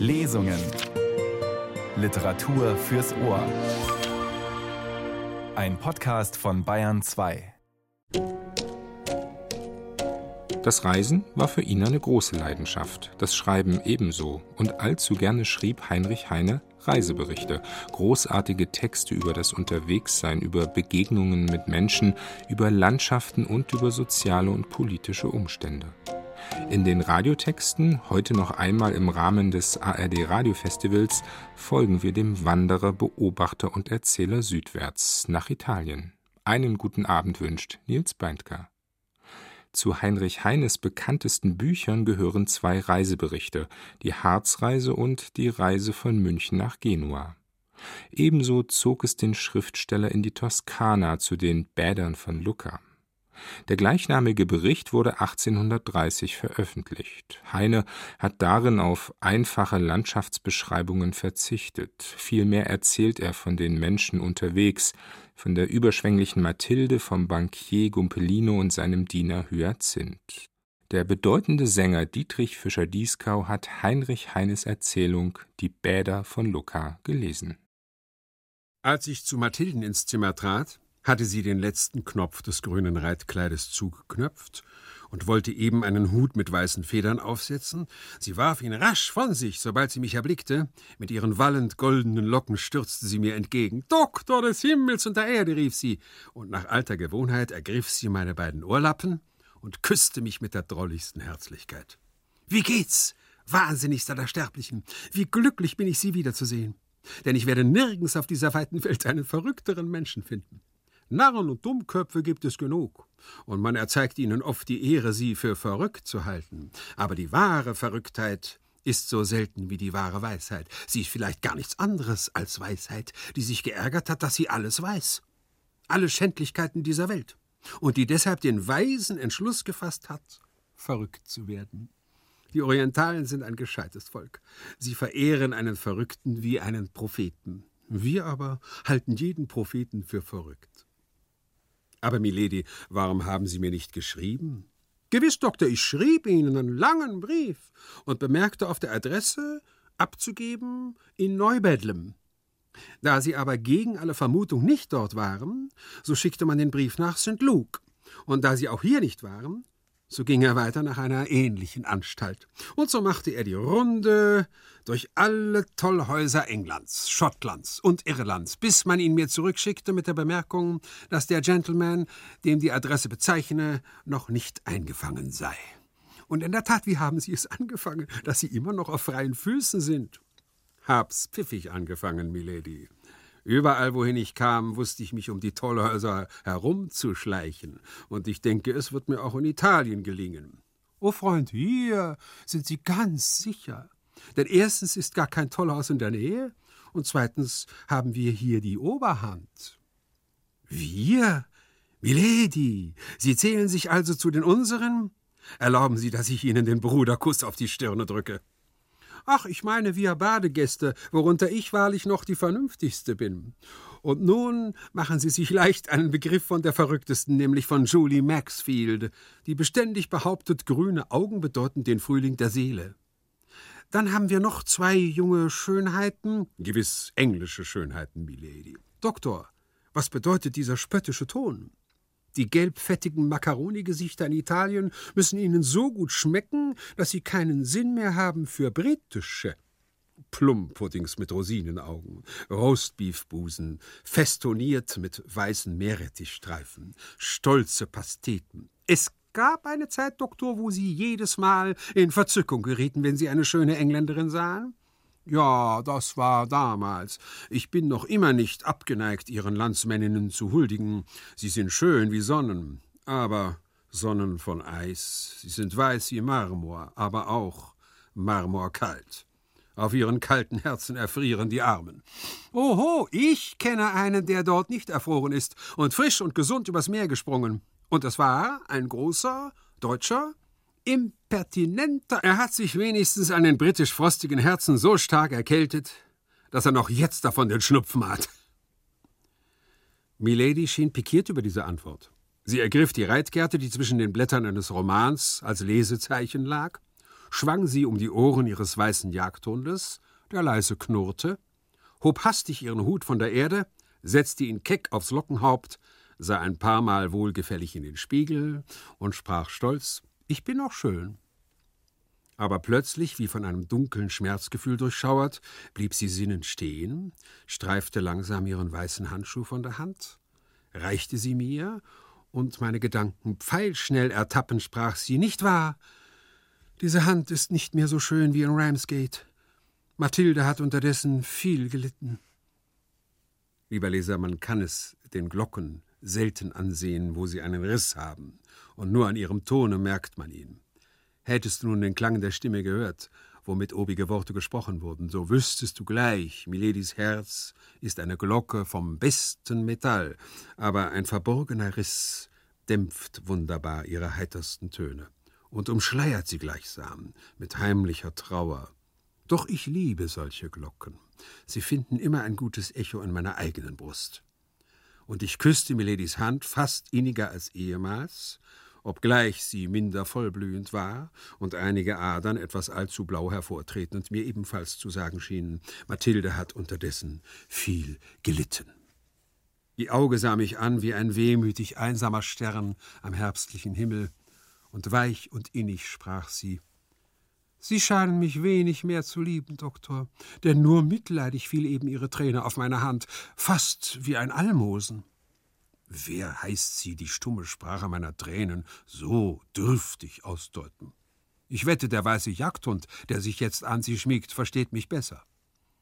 Lesungen. Literatur fürs Ohr. Ein Podcast von Bayern 2. Das Reisen war für ihn eine große Leidenschaft, das Schreiben ebenso, und allzu gerne schrieb Heinrich Heine Reiseberichte, großartige Texte über das Unterwegssein, über Begegnungen mit Menschen, über Landschaften und über soziale und politische Umstände. In den Radiotexten, heute noch einmal im Rahmen des ARD Radiofestivals, folgen wir dem Wanderer, Beobachter und Erzähler südwärts nach Italien. Einen guten Abend wünscht Nils Beindker. Zu Heinrich Heines bekanntesten Büchern gehören zwei Reiseberichte, die Harzreise und die Reise von München nach Genua. Ebenso zog es den Schriftsteller in die Toskana zu den Bädern von Lucca. Der gleichnamige Bericht wurde 1830 veröffentlicht. Heine hat darin auf einfache Landschaftsbeschreibungen verzichtet. Vielmehr erzählt er von den Menschen unterwegs, von der überschwänglichen Mathilde, vom Bankier Gumpelino und seinem Diener Hyazinth. Der bedeutende Sänger Dietrich Fischer-Dieskau hat Heinrich Heines Erzählung Die Bäder von Lucca gelesen. Als ich zu Mathilden ins Zimmer trat, hatte sie den letzten Knopf des grünen Reitkleides zugeknöpft und wollte eben einen Hut mit weißen Federn aufsetzen. Sie warf ihn rasch von sich, sobald sie mich erblickte. Mit ihren wallend goldenen Locken stürzte sie mir entgegen. Doktor des Himmels und der Erde, rief sie, und nach alter Gewohnheit ergriff sie meine beiden Ohrlappen und küsste mich mit der drolligsten Herzlichkeit. Wie geht's, wahnsinnigster der Sterblichen? Wie glücklich bin ich, Sie wiederzusehen. Denn ich werde nirgends auf dieser weiten Welt einen verrückteren Menschen finden. Narren und Dummköpfe gibt es genug, und man erzeigt ihnen oft die Ehre, sie für verrückt zu halten. Aber die wahre Verrücktheit ist so selten wie die wahre Weisheit. Sie ist vielleicht gar nichts anderes als Weisheit, die sich geärgert hat, dass sie alles weiß. Alle Schändlichkeiten dieser Welt. Und die deshalb den weisen Entschluss gefasst hat, verrückt zu werden. Die Orientalen sind ein gescheites Volk. Sie verehren einen Verrückten wie einen Propheten. Wir aber halten jeden Propheten für verrückt. Aber, Milady, warum haben Sie mir nicht geschrieben? Gewiss, Doktor, ich schrieb Ihnen einen langen Brief und bemerkte auf der Adresse abzugeben in Neubedlem. Da Sie aber gegen alle Vermutung nicht dort waren, so schickte man den Brief nach St. Luke. Und da Sie auch hier nicht waren, so ging er weiter nach einer ähnlichen Anstalt. Und so machte er die Runde durch alle Tollhäuser Englands, Schottlands und Irlands, bis man ihn mir zurückschickte mit der Bemerkung, dass der Gentleman, dem die Adresse bezeichne, noch nicht eingefangen sei. Und in der Tat, wie haben Sie es angefangen, dass Sie immer noch auf freien Füßen sind? Hab's pfiffig angefangen, Milady. Überall, wohin ich kam, wusste ich mich um die Tollhäuser herumzuschleichen, und ich denke, es wird mir auch in Italien gelingen. Oh Freund, hier sind Sie ganz sicher. Denn erstens ist gar kein Tollhaus in der Nähe, und zweitens haben wir hier die Oberhand. Wir? Milady, Sie zählen sich also zu den unseren? Erlauben Sie, dass ich Ihnen den Bruderkuss auf die Stirne drücke. Ach, ich meine wir Badegäste, worunter ich wahrlich noch die vernünftigste bin. Und nun machen Sie sich leicht einen Begriff von der verrücktesten, nämlich von Julie Maxfield, die beständig behauptet, grüne Augen bedeuten den Frühling der Seele. Dann haben wir noch zwei junge Schönheiten, gewiss englische Schönheiten, Milady. Doktor, was bedeutet dieser spöttische Ton? Die gelbfettigen Makaronigesichter in Italien müssen Ihnen so gut schmecken, dass Sie keinen Sinn mehr haben für britische. Plumpuddings mit Rosinenaugen, Roastbeefbusen, festoniert mit weißen Meerrettichstreifen, stolze Pasteten. Es gab eine Zeit, Doktor, wo Sie jedes Mal in Verzückung gerieten, wenn Sie eine schöne Engländerin sahen? Ja, das war damals. Ich bin noch immer nicht abgeneigt, Ihren Landsmänninnen zu huldigen. Sie sind schön wie Sonnen, aber Sonnen von Eis. Sie sind weiß wie Marmor, aber auch marmorkalt. Auf ihren kalten Herzen erfrieren die Armen. Oho, ich kenne einen, der dort nicht erfroren ist und frisch und gesund übers Meer gesprungen. Und es war ein großer Deutscher, impertinenter. Er hat sich wenigstens an den britisch frostigen Herzen so stark erkältet, dass er noch jetzt davon den Schnupfen hat. Milady schien pikiert über diese Antwort. Sie ergriff die Reitgerte, die zwischen den Blättern eines Romans als Lesezeichen lag, schwang sie um die Ohren ihres weißen Jagdhundes, der leise knurrte, hob hastig ihren Hut von der Erde, setzte ihn keck aufs Lockenhaupt, sah ein paar Mal wohlgefällig in den Spiegel und sprach stolz: Ich bin noch schön. Aber plötzlich, wie von einem dunklen Schmerzgefühl durchschauert, blieb sie sinnend stehen, streifte langsam ihren weißen Handschuh von der Hand, reichte sie mir, und meine Gedanken pfeilschnell ertappend sprach sie: Nicht wahr? Diese Hand ist nicht mehr so schön wie in Ramsgate. Mathilde hat unterdessen viel gelitten. Lieber Leser, man kann es den Glocken selten ansehen, wo sie einen Riss haben, und nur an ihrem Tone merkt man ihn. Hättest du nun den Klang der Stimme gehört, womit obige Worte gesprochen wurden, so wüsstest du gleich, Miledis Herz ist eine Glocke vom besten Metall, aber ein verborgener Riss dämpft wunderbar ihre heitersten Töne und umschleiert sie gleichsam mit heimlicher Trauer. Doch ich liebe solche Glocken. Sie finden immer ein gutes Echo in meiner eigenen Brust. Und ich küsste Miledis Hand fast inniger als ehemals, obgleich sie minder vollblühend war und einige Adern etwas allzu blau hervortretend mir ebenfalls zu sagen schienen, Mathilde hat unterdessen viel gelitten. Die Auge sah mich an wie ein wehmütig einsamer Stern am herbstlichen Himmel, und weich und innig sprach sie Sie scheinen mich wenig mehr zu lieben, Doktor, denn nur mitleidig fiel eben Ihre Träne auf meine Hand, fast wie ein Almosen. Wer heißt sie, die stumme Sprache meiner Tränen so dürftig ausdeuten? Ich wette, der weiße Jagdhund, der sich jetzt an sie schmiegt, versteht mich besser.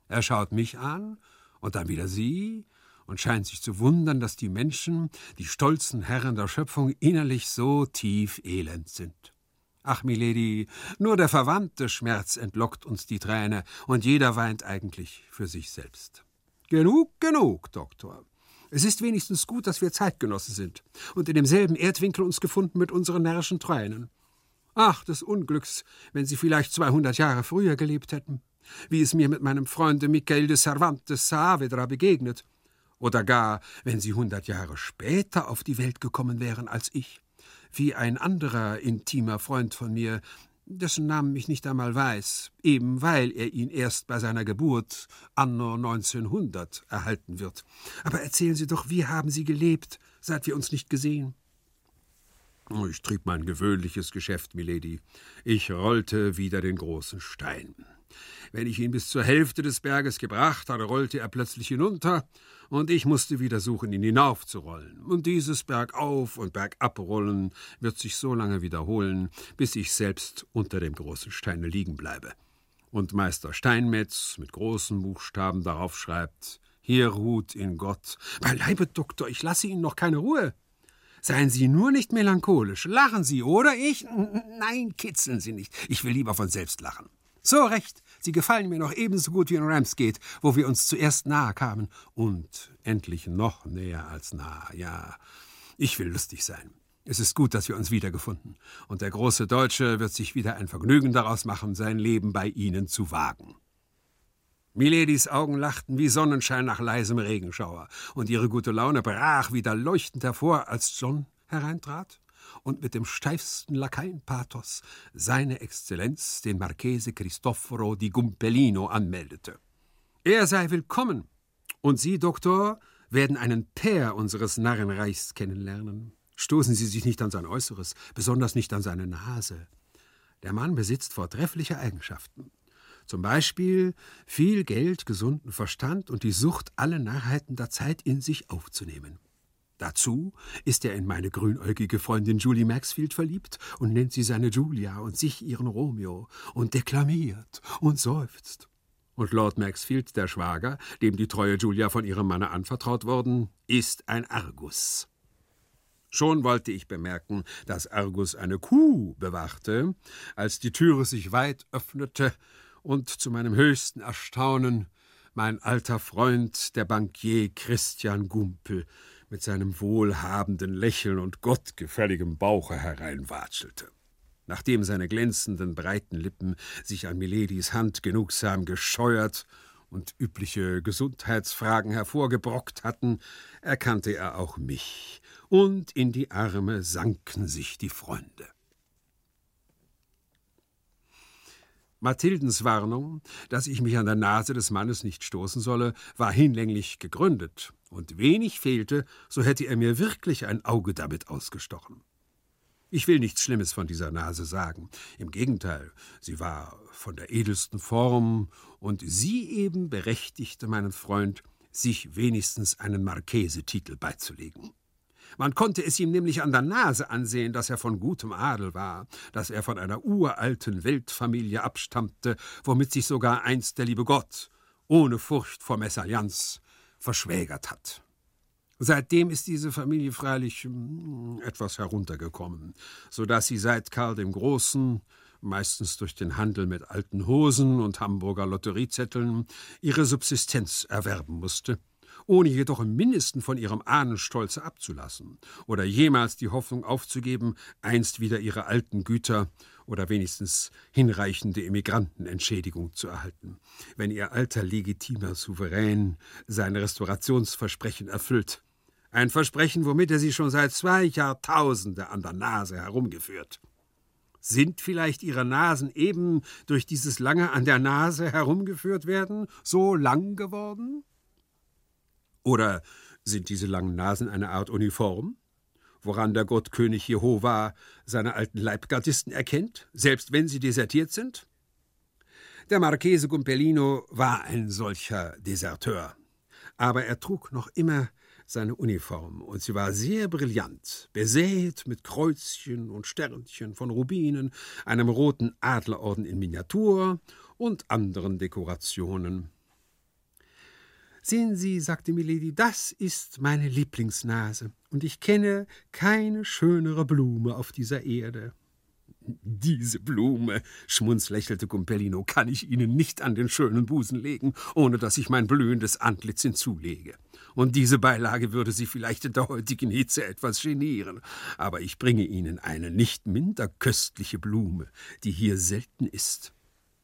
Er schaut mich an und dann wieder sie und scheint sich zu wundern, dass die Menschen, die stolzen Herren der Schöpfung, innerlich so tief elend sind. Ach, Milady, nur der verwandte Schmerz entlockt uns die Träne, und jeder weint eigentlich für sich selbst. Genug, genug, Doktor. Es ist wenigstens gut, dass wir Zeitgenossen sind und in demselben Erdwinkel uns gefunden mit unseren närrischen Tränen. Ach, des Unglücks, wenn Sie vielleicht zweihundert Jahre früher gelebt hätten, wie es mir mit meinem Freunde Michael de Cervantes Saavedra begegnet, oder gar, wenn Sie hundert Jahre später auf die Welt gekommen wären als ich, wie ein anderer intimer Freund von mir, dessen Namen ich nicht einmal weiß, eben weil er ihn erst bei seiner Geburt anno 1900 erhalten wird. Aber erzählen Sie doch, wie haben Sie gelebt, seit wir uns nicht gesehen? Ich trieb mein gewöhnliches Geschäft, Milady. Ich rollte wieder den großen Stein. Wenn ich ihn bis zur Hälfte des Berges gebracht hatte, rollte er plötzlich hinunter, und ich musste wieder suchen, ihn hinaufzurollen. Und dieses Bergauf und Bergabrollen wird sich so lange wiederholen, bis ich selbst unter dem großen Steine liegen bleibe. Und Meister Steinmetz mit großen Buchstaben darauf schreibt: Hier ruht in Gott. Beileibe, Doktor, ich lasse Ihnen noch keine Ruhe. Seien Sie nur nicht melancholisch. Lachen Sie, oder ich? Nein, kitzeln Sie nicht. Ich will lieber von selbst lachen. So recht. Sie gefallen mir noch ebenso gut wie in Ramsgate, wo wir uns zuerst nahe kamen. Und endlich noch näher als nah. Ja, ich will lustig sein. Es ist gut, dass wir uns wiedergefunden. Und der große Deutsche wird sich wieder ein Vergnügen daraus machen, sein Leben bei Ihnen zu wagen. Miledis Augen lachten wie Sonnenschein nach leisem Regenschauer, und ihre gute Laune brach wieder leuchtend hervor, als John hereintrat und mit dem steifsten Lakaienpathos seine Exzellenz, den Marchese Cristoforo di Gumpellino, anmeldete. Er sei willkommen, und Sie, Doktor, werden einen Pair unseres Narrenreichs kennenlernen. Stoßen Sie sich nicht an sein Äußeres, besonders nicht an seine Nase. Der Mann besitzt vortreffliche Eigenschaften. Zum Beispiel viel Geld, gesunden Verstand und die Sucht, alle Narrheiten der Zeit in sich aufzunehmen. Dazu ist er in meine grünäugige Freundin Julie Maxfield verliebt und nennt sie seine Julia und sich ihren Romeo und deklamiert und seufzt. Und Lord Maxfield, der Schwager, dem die treue Julia von ihrem Manne anvertraut worden, ist ein Argus. Schon wollte ich bemerken, dass Argus eine Kuh bewachte, als die Türe sich weit öffnete und zu meinem höchsten Erstaunen mein alter Freund, der Bankier Christian Gumpel, mit seinem wohlhabenden Lächeln und gottgefälligem Bauche hereinwatschelte. Nachdem seine glänzenden, breiten Lippen sich an Miledis Hand genugsam gescheuert und übliche Gesundheitsfragen hervorgebrockt hatten, erkannte er auch mich, und in die Arme sanken sich die Freunde. Mathildens Warnung, dass ich mich an der Nase des Mannes nicht stoßen solle, war hinlänglich gegründet, und wenig fehlte, so hätte er mir wirklich ein Auge damit ausgestochen. Ich will nichts Schlimmes von dieser Nase sagen. Im Gegenteil, sie war von der edelsten Form, und sie eben berechtigte meinen Freund, sich wenigstens einen Marchesetitel beizulegen. Man konnte es ihm nämlich an der Nase ansehen, dass er von gutem Adel war, dass er von einer uralten Weltfamilie abstammte, womit sich sogar einst der liebe Gott, ohne Furcht vor Messallianz, verschwägert hat. Seitdem ist diese Familie freilich hm, etwas heruntergekommen, so dass sie seit Karl dem Großen, meistens durch den Handel mit alten Hosen und Hamburger Lotteriezetteln, ihre Subsistenz erwerben musste ohne jedoch im mindesten von ihrem Ahnenstolze abzulassen oder jemals die Hoffnung aufzugeben, einst wieder ihre alten Güter oder wenigstens hinreichende Immigrantenentschädigung zu erhalten, wenn ihr alter legitimer Souverän sein Restaurationsversprechen erfüllt. Ein Versprechen, womit er sie schon seit zwei Jahrtausende an der Nase herumgeführt. Sind vielleicht ihre Nasen eben durch dieses lange an der Nase herumgeführt werden so lang geworden? Oder sind diese langen Nasen eine Art Uniform, woran der Gottkönig Jehova seine alten Leibgardisten erkennt, selbst wenn sie desertiert sind? Der Marchese Gumpellino war ein solcher Deserteur, aber er trug noch immer seine Uniform, und sie war sehr brillant, besät mit Kreuzchen und Sternchen von Rubinen, einem roten Adlerorden in Miniatur und anderen Dekorationen. Sehen Sie, sagte Milady, das ist meine Lieblingsnase, und ich kenne keine schönere Blume auf dieser Erde. Diese Blume, schmunzlächelte Gumpellino, kann ich Ihnen nicht an den schönen Busen legen, ohne dass ich mein blühendes Antlitz hinzulege. Und diese Beilage würde Sie vielleicht in der heutigen Hitze etwas genieren. Aber ich bringe Ihnen eine nicht minder köstliche Blume, die hier selten ist.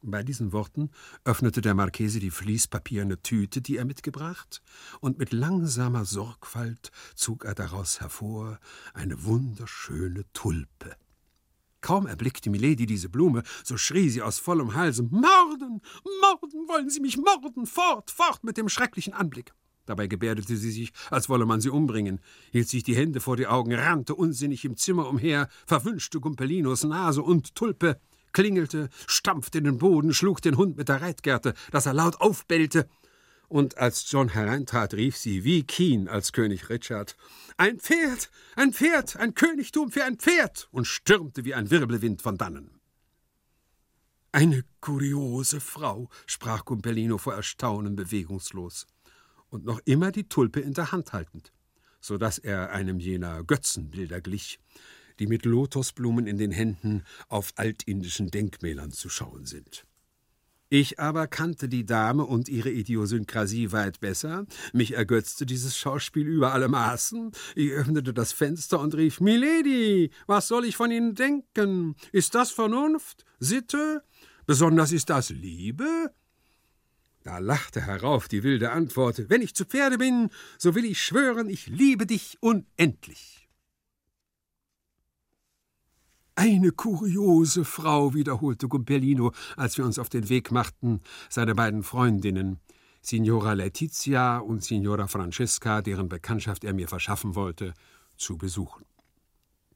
Bei diesen Worten öffnete der Marchese die fließpapierne Tüte, die er mitgebracht, und mit langsamer Sorgfalt zog er daraus hervor eine wunderschöne Tulpe. Kaum erblickte Milady diese Blume, so schrie sie aus vollem Halse Morden. Morden wollen Sie mich morden. Fort, fort mit dem schrecklichen Anblick. Dabei gebärdete sie sich, als wolle man sie umbringen, hielt sich die Hände vor die Augen, rannte unsinnig im Zimmer umher, verwünschte Gumpellinos Nase und Tulpe, klingelte, stampfte in den Boden, schlug den Hund mit der Reitgerte, dass er laut aufbellte. Und als John hereintrat, rief sie wie Keen als König Richard: Ein Pferd, ein Pferd, ein Königtum für ein Pferd! und stürmte wie ein Wirbelwind von dannen. Eine kuriose Frau, sprach Gumpellino vor Erstaunen bewegungslos und noch immer die Tulpe in der Hand haltend, so dass er einem jener Götzenbilder glich, die mit Lotosblumen in den Händen auf altindischen Denkmälern zu schauen sind. Ich aber kannte die Dame und ihre Idiosynkrasie weit besser. Mich ergötzte dieses Schauspiel über alle Maßen. Ich öffnete das Fenster und rief: Milady, was soll ich von Ihnen denken? Ist das Vernunft? Sitte? Besonders ist das Liebe? Da lachte herauf die wilde Antwort: Wenn ich zu Pferde bin, so will ich schwören, ich liebe dich unendlich. Eine kuriose Frau, wiederholte Gumpellino, als wir uns auf den Weg machten, seine beiden Freundinnen, Signora Letizia und Signora Francesca, deren Bekanntschaft er mir verschaffen wollte, zu besuchen.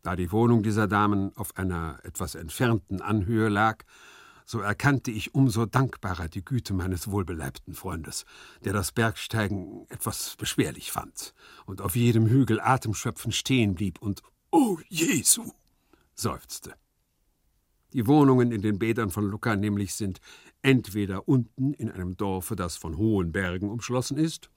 Da die Wohnung dieser Damen auf einer etwas entfernten Anhöhe lag, so erkannte ich umso dankbarer die Güte meines wohlbeleibten Freundes, der das Bergsteigen etwas beschwerlich fand und auf jedem Hügel atemschöpfend stehen blieb und Oh Jesu! Seufzte. Die Wohnungen in den Bädern von Lucca nämlich sind entweder unten in einem Dorfe, das von hohen Bergen umschlossen ist,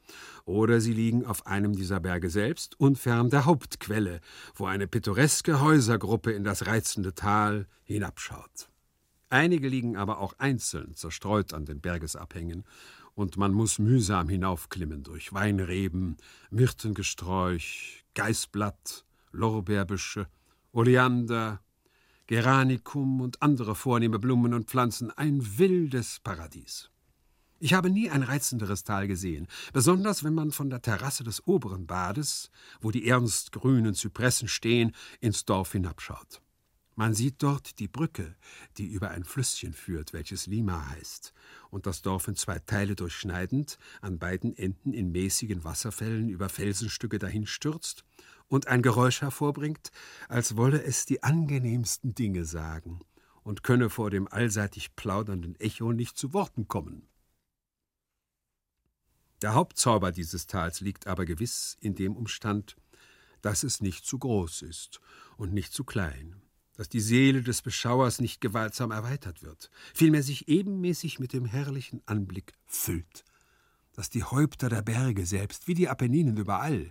oder sie liegen auf einem dieser Berge selbst, unfern der Hauptquelle, wo eine pittoreske Häusergruppe in das reizende Tal hinabschaut. Einige liegen aber auch einzeln zerstreut an den Bergesabhängen, und man muss mühsam hinaufklimmen durch Weinreben, Myrtengesträuch, Geißblatt, Lorbeerbüsche Oleander, Geranikum und andere vornehme Blumen und Pflanzen, ein wildes Paradies. Ich habe nie ein reizenderes Tal gesehen, besonders wenn man von der Terrasse des oberen Bades, wo die ernst grünen Zypressen stehen, ins Dorf hinabschaut. Man sieht dort die Brücke, die über ein Flüsschen führt, welches Lima heißt, und das Dorf in zwei Teile durchschneidend, an beiden Enden in mäßigen Wasserfällen über Felsenstücke dahinstürzt und ein Geräusch hervorbringt, als wolle es die angenehmsten Dinge sagen und könne vor dem allseitig plaudernden Echo nicht zu Worten kommen. Der Hauptzauber dieses Tals liegt aber gewiss in dem Umstand, dass es nicht zu groß ist und nicht zu klein, dass die Seele des Beschauers nicht gewaltsam erweitert wird, vielmehr sich ebenmäßig mit dem herrlichen Anblick füllt, dass die Häupter der Berge selbst, wie die Apenninen überall,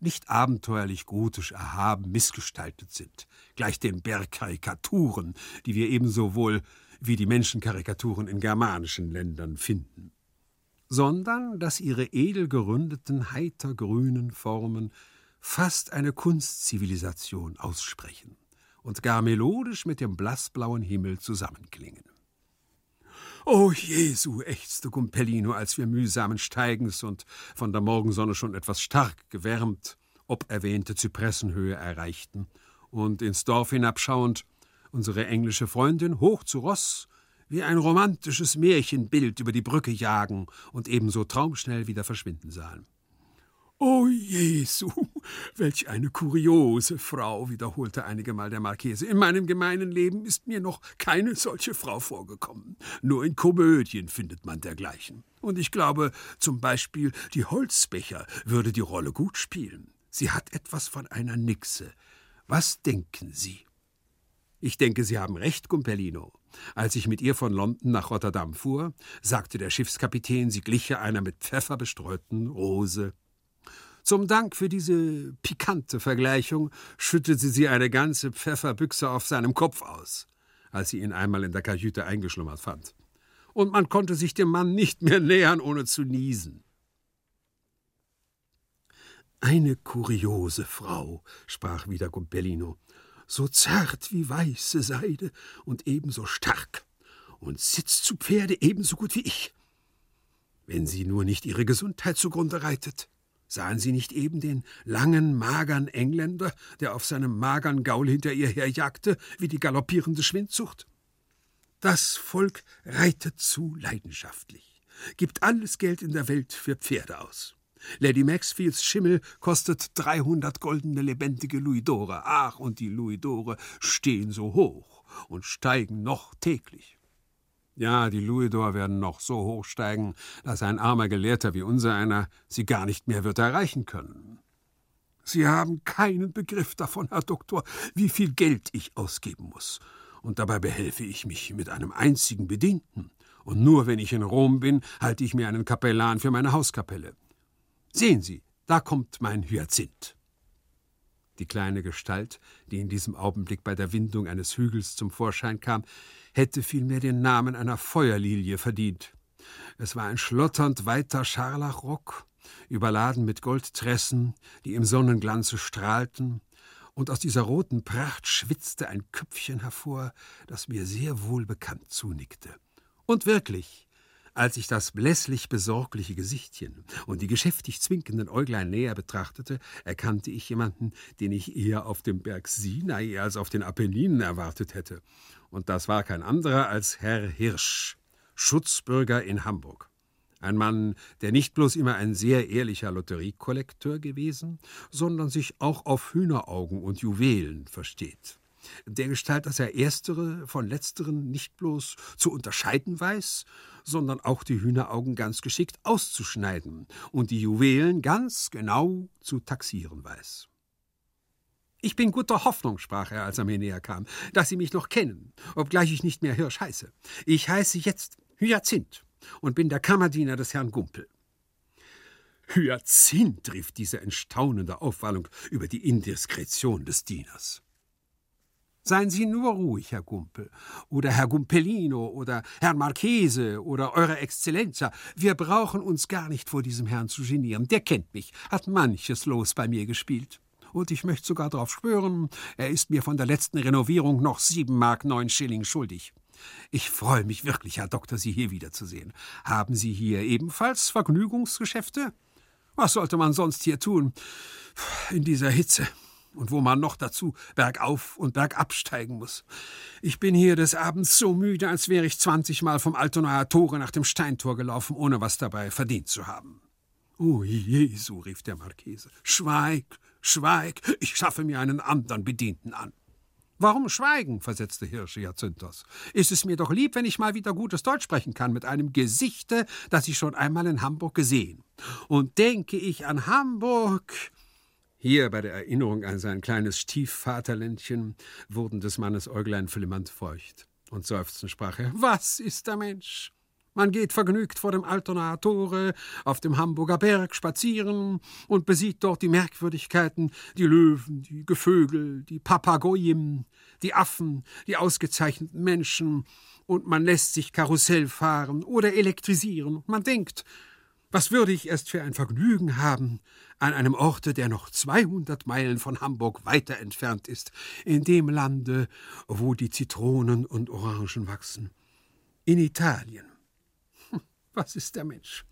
nicht abenteuerlich gotisch erhaben missgestaltet sind, gleich den Bergkarikaturen, die wir ebenso wohl wie die Menschenkarikaturen in germanischen Ländern finden sondern dass ihre edel geründeten, heiter grünen Formen fast eine Kunstzivilisation aussprechen und gar melodisch mit dem blassblauen Himmel zusammenklingen. O Jesu, ächzte Gumpellino, als wir mühsamen Steigens und von der Morgensonne schon etwas stark gewärmt, ob erwähnte Zypressenhöhe erreichten und ins Dorf hinabschauend unsere englische Freundin hoch zu Ross wie ein romantisches Märchenbild über die Brücke jagen und ebenso traumschnell wieder verschwinden sahen. O Jesu, welch eine kuriose Frau, wiederholte einige Mal der Marchese. In meinem gemeinen Leben ist mir noch keine solche Frau vorgekommen. Nur in Komödien findet man dergleichen. Und ich glaube, zum Beispiel, die Holzbecher würde die Rolle gut spielen. Sie hat etwas von einer Nixe. Was denken Sie? Ich denke, Sie haben recht, Gumpellino. Als ich mit ihr von London nach Rotterdam fuhr, sagte der Schiffskapitän, sie gliche einer mit Pfeffer bestreuten Rose. Zum Dank für diese pikante Vergleichung schüttete sie eine ganze Pfefferbüchse auf seinem Kopf aus, als sie ihn einmal in der Kajüte eingeschlummert fand. Und man konnte sich dem Mann nicht mehr nähern, ohne zu niesen. Eine kuriose Frau, sprach wieder Gumpellino so zart wie weiße Seide und ebenso stark und sitzt zu Pferde ebenso gut wie ich. Wenn sie nur nicht ihre Gesundheit zugrunde reitet. Sahen Sie nicht eben den langen, magern Engländer, der auf seinem magern Gaul hinter ihr herjagte, wie die galoppierende Schwindsucht? Das Volk reitet zu leidenschaftlich, gibt alles Geld in der Welt für Pferde aus. Lady Maxfields Schimmel kostet 300 goldene lebendige Louisdore. Ach, und die Louisdore stehen so hoch und steigen noch täglich. Ja, die Louisdor werden noch so hoch steigen, dass ein armer Gelehrter wie unser einer sie gar nicht mehr wird erreichen können. Sie haben keinen Begriff davon, Herr Doktor, wie viel Geld ich ausgeben muss. Und dabei behelfe ich mich mit einem einzigen Bedienten. Und nur wenn ich in Rom bin, halte ich mir einen Kapellan für meine Hauskapelle. Sehen Sie, da kommt mein Hyazinth. Die kleine Gestalt, die in diesem Augenblick bei der Windung eines Hügels zum Vorschein kam, hätte vielmehr den Namen einer Feuerlilie verdient. Es war ein schlotternd weiter Scharlachrock, überladen mit Goldtressen, die im Sonnenglanze strahlten, und aus dieser roten Pracht schwitzte ein Köpfchen hervor, das mir sehr wohl bekannt zunickte. Und wirklich, als ich das blässlich besorgliche Gesichtchen und die geschäftig zwinkenden Äuglein näher betrachtete, erkannte ich jemanden, den ich eher auf dem Berg Sinai als auf den Apenninen erwartet hätte. Und das war kein anderer als Herr Hirsch, Schutzbürger in Hamburg. Ein Mann, der nicht bloß immer ein sehr ehrlicher Lotteriekollekteur gewesen, sondern sich auch auf Hühneraugen und Juwelen versteht der Gestalt, dass er erstere von letzteren nicht bloß zu unterscheiden weiß, sondern auch die Hühneraugen ganz geschickt auszuschneiden und die Juwelen ganz genau zu taxieren weiß. Ich bin guter Hoffnung, sprach er, als er mir näher kam, dass Sie mich noch kennen, obgleich ich nicht mehr Hirsch heiße. Ich heiße jetzt Hyazinth und bin der Kammerdiener des Herrn Gumpel. Hyazinth, rief dieser in staunender Aufwallung über die Indiskretion des Dieners. Seien Sie nur ruhig, Herr Gumpel, oder Herr Gumpellino, oder Herr Marchese, oder Eure Exzellenz. Wir brauchen uns gar nicht vor diesem Herrn zu genieren. Der kennt mich, hat manches Los bei mir gespielt. Und ich möchte sogar darauf schwören, er ist mir von der letzten Renovierung noch sieben Mark neun Schilling schuldig. Ich freue mich wirklich, Herr Doktor, Sie hier wiederzusehen. Haben Sie hier ebenfalls Vergnügungsgeschäfte? Was sollte man sonst hier tun? In dieser Hitze. und wo man noch dazu bergauf und bergab steigen muss. Ich bin hier des Abends so müde, als wäre ich zwanzigmal vom Altonaer Tore nach dem Steintor gelaufen, ohne was dabei verdient zu haben. Oh Jesu, rief der Marchese, schweig, schweig, ich schaffe mir einen anderen Bedienten an. Warum schweigen? versetzte Hirsch Jacinthos. Ist es mir doch lieb, wenn ich mal wieder gutes Deutsch sprechen kann, mit einem Gesichte, das ich schon einmal in Hamburg gesehen. Und denke ich an Hamburg, hier bei der Erinnerung an sein kleines Stiefvaterländchen wurden des Mannes Äuglein flimmernd feucht. Und seufzend sprach er: Was ist der Mensch? Man geht vergnügt vor dem Altonaer Tore auf dem Hamburger Berg spazieren und besieht dort die Merkwürdigkeiten, die Löwen, die Gevögel, die Papagoien, die Affen, die ausgezeichneten Menschen, und man lässt sich Karussell fahren oder elektrisieren. Man denkt, was würde ich erst für ein Vergnügen haben an einem Orte, der noch 200 Meilen von Hamburg weiter entfernt ist, in dem Lande, wo die Zitronen und Orangen wachsen. In Italien. Was ist der Mensch?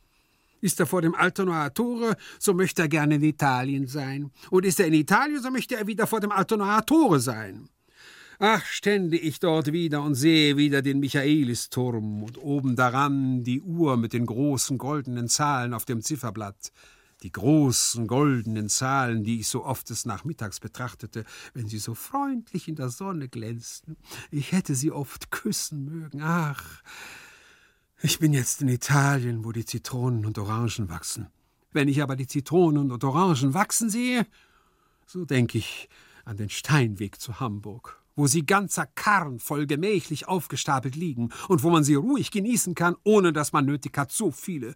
Ist er vor dem Altonaer Tore, so möchte er gerne in Italien sein. Und ist er in Italien, so möchte er wieder vor dem Altonaer Tore sein. Ach, stände ich dort wieder und sehe wieder den Michaelisturm und oben daran die Uhr mit den großen goldenen Zahlen auf dem Zifferblatt. Die großen goldenen Zahlen, die ich so oft des Nachmittags betrachtete, wenn sie so freundlich in der Sonne glänzten. Ich hätte sie oft küssen mögen. Ach, ich bin jetzt in Italien, wo die Zitronen und Orangen wachsen. Wenn ich aber die Zitronen und Orangen wachsen sehe, so denke ich an den Steinweg zu Hamburg wo sie ganzer Karren voll gemächlich aufgestapelt liegen und wo man sie ruhig genießen kann, ohne dass man nötig hat, so viele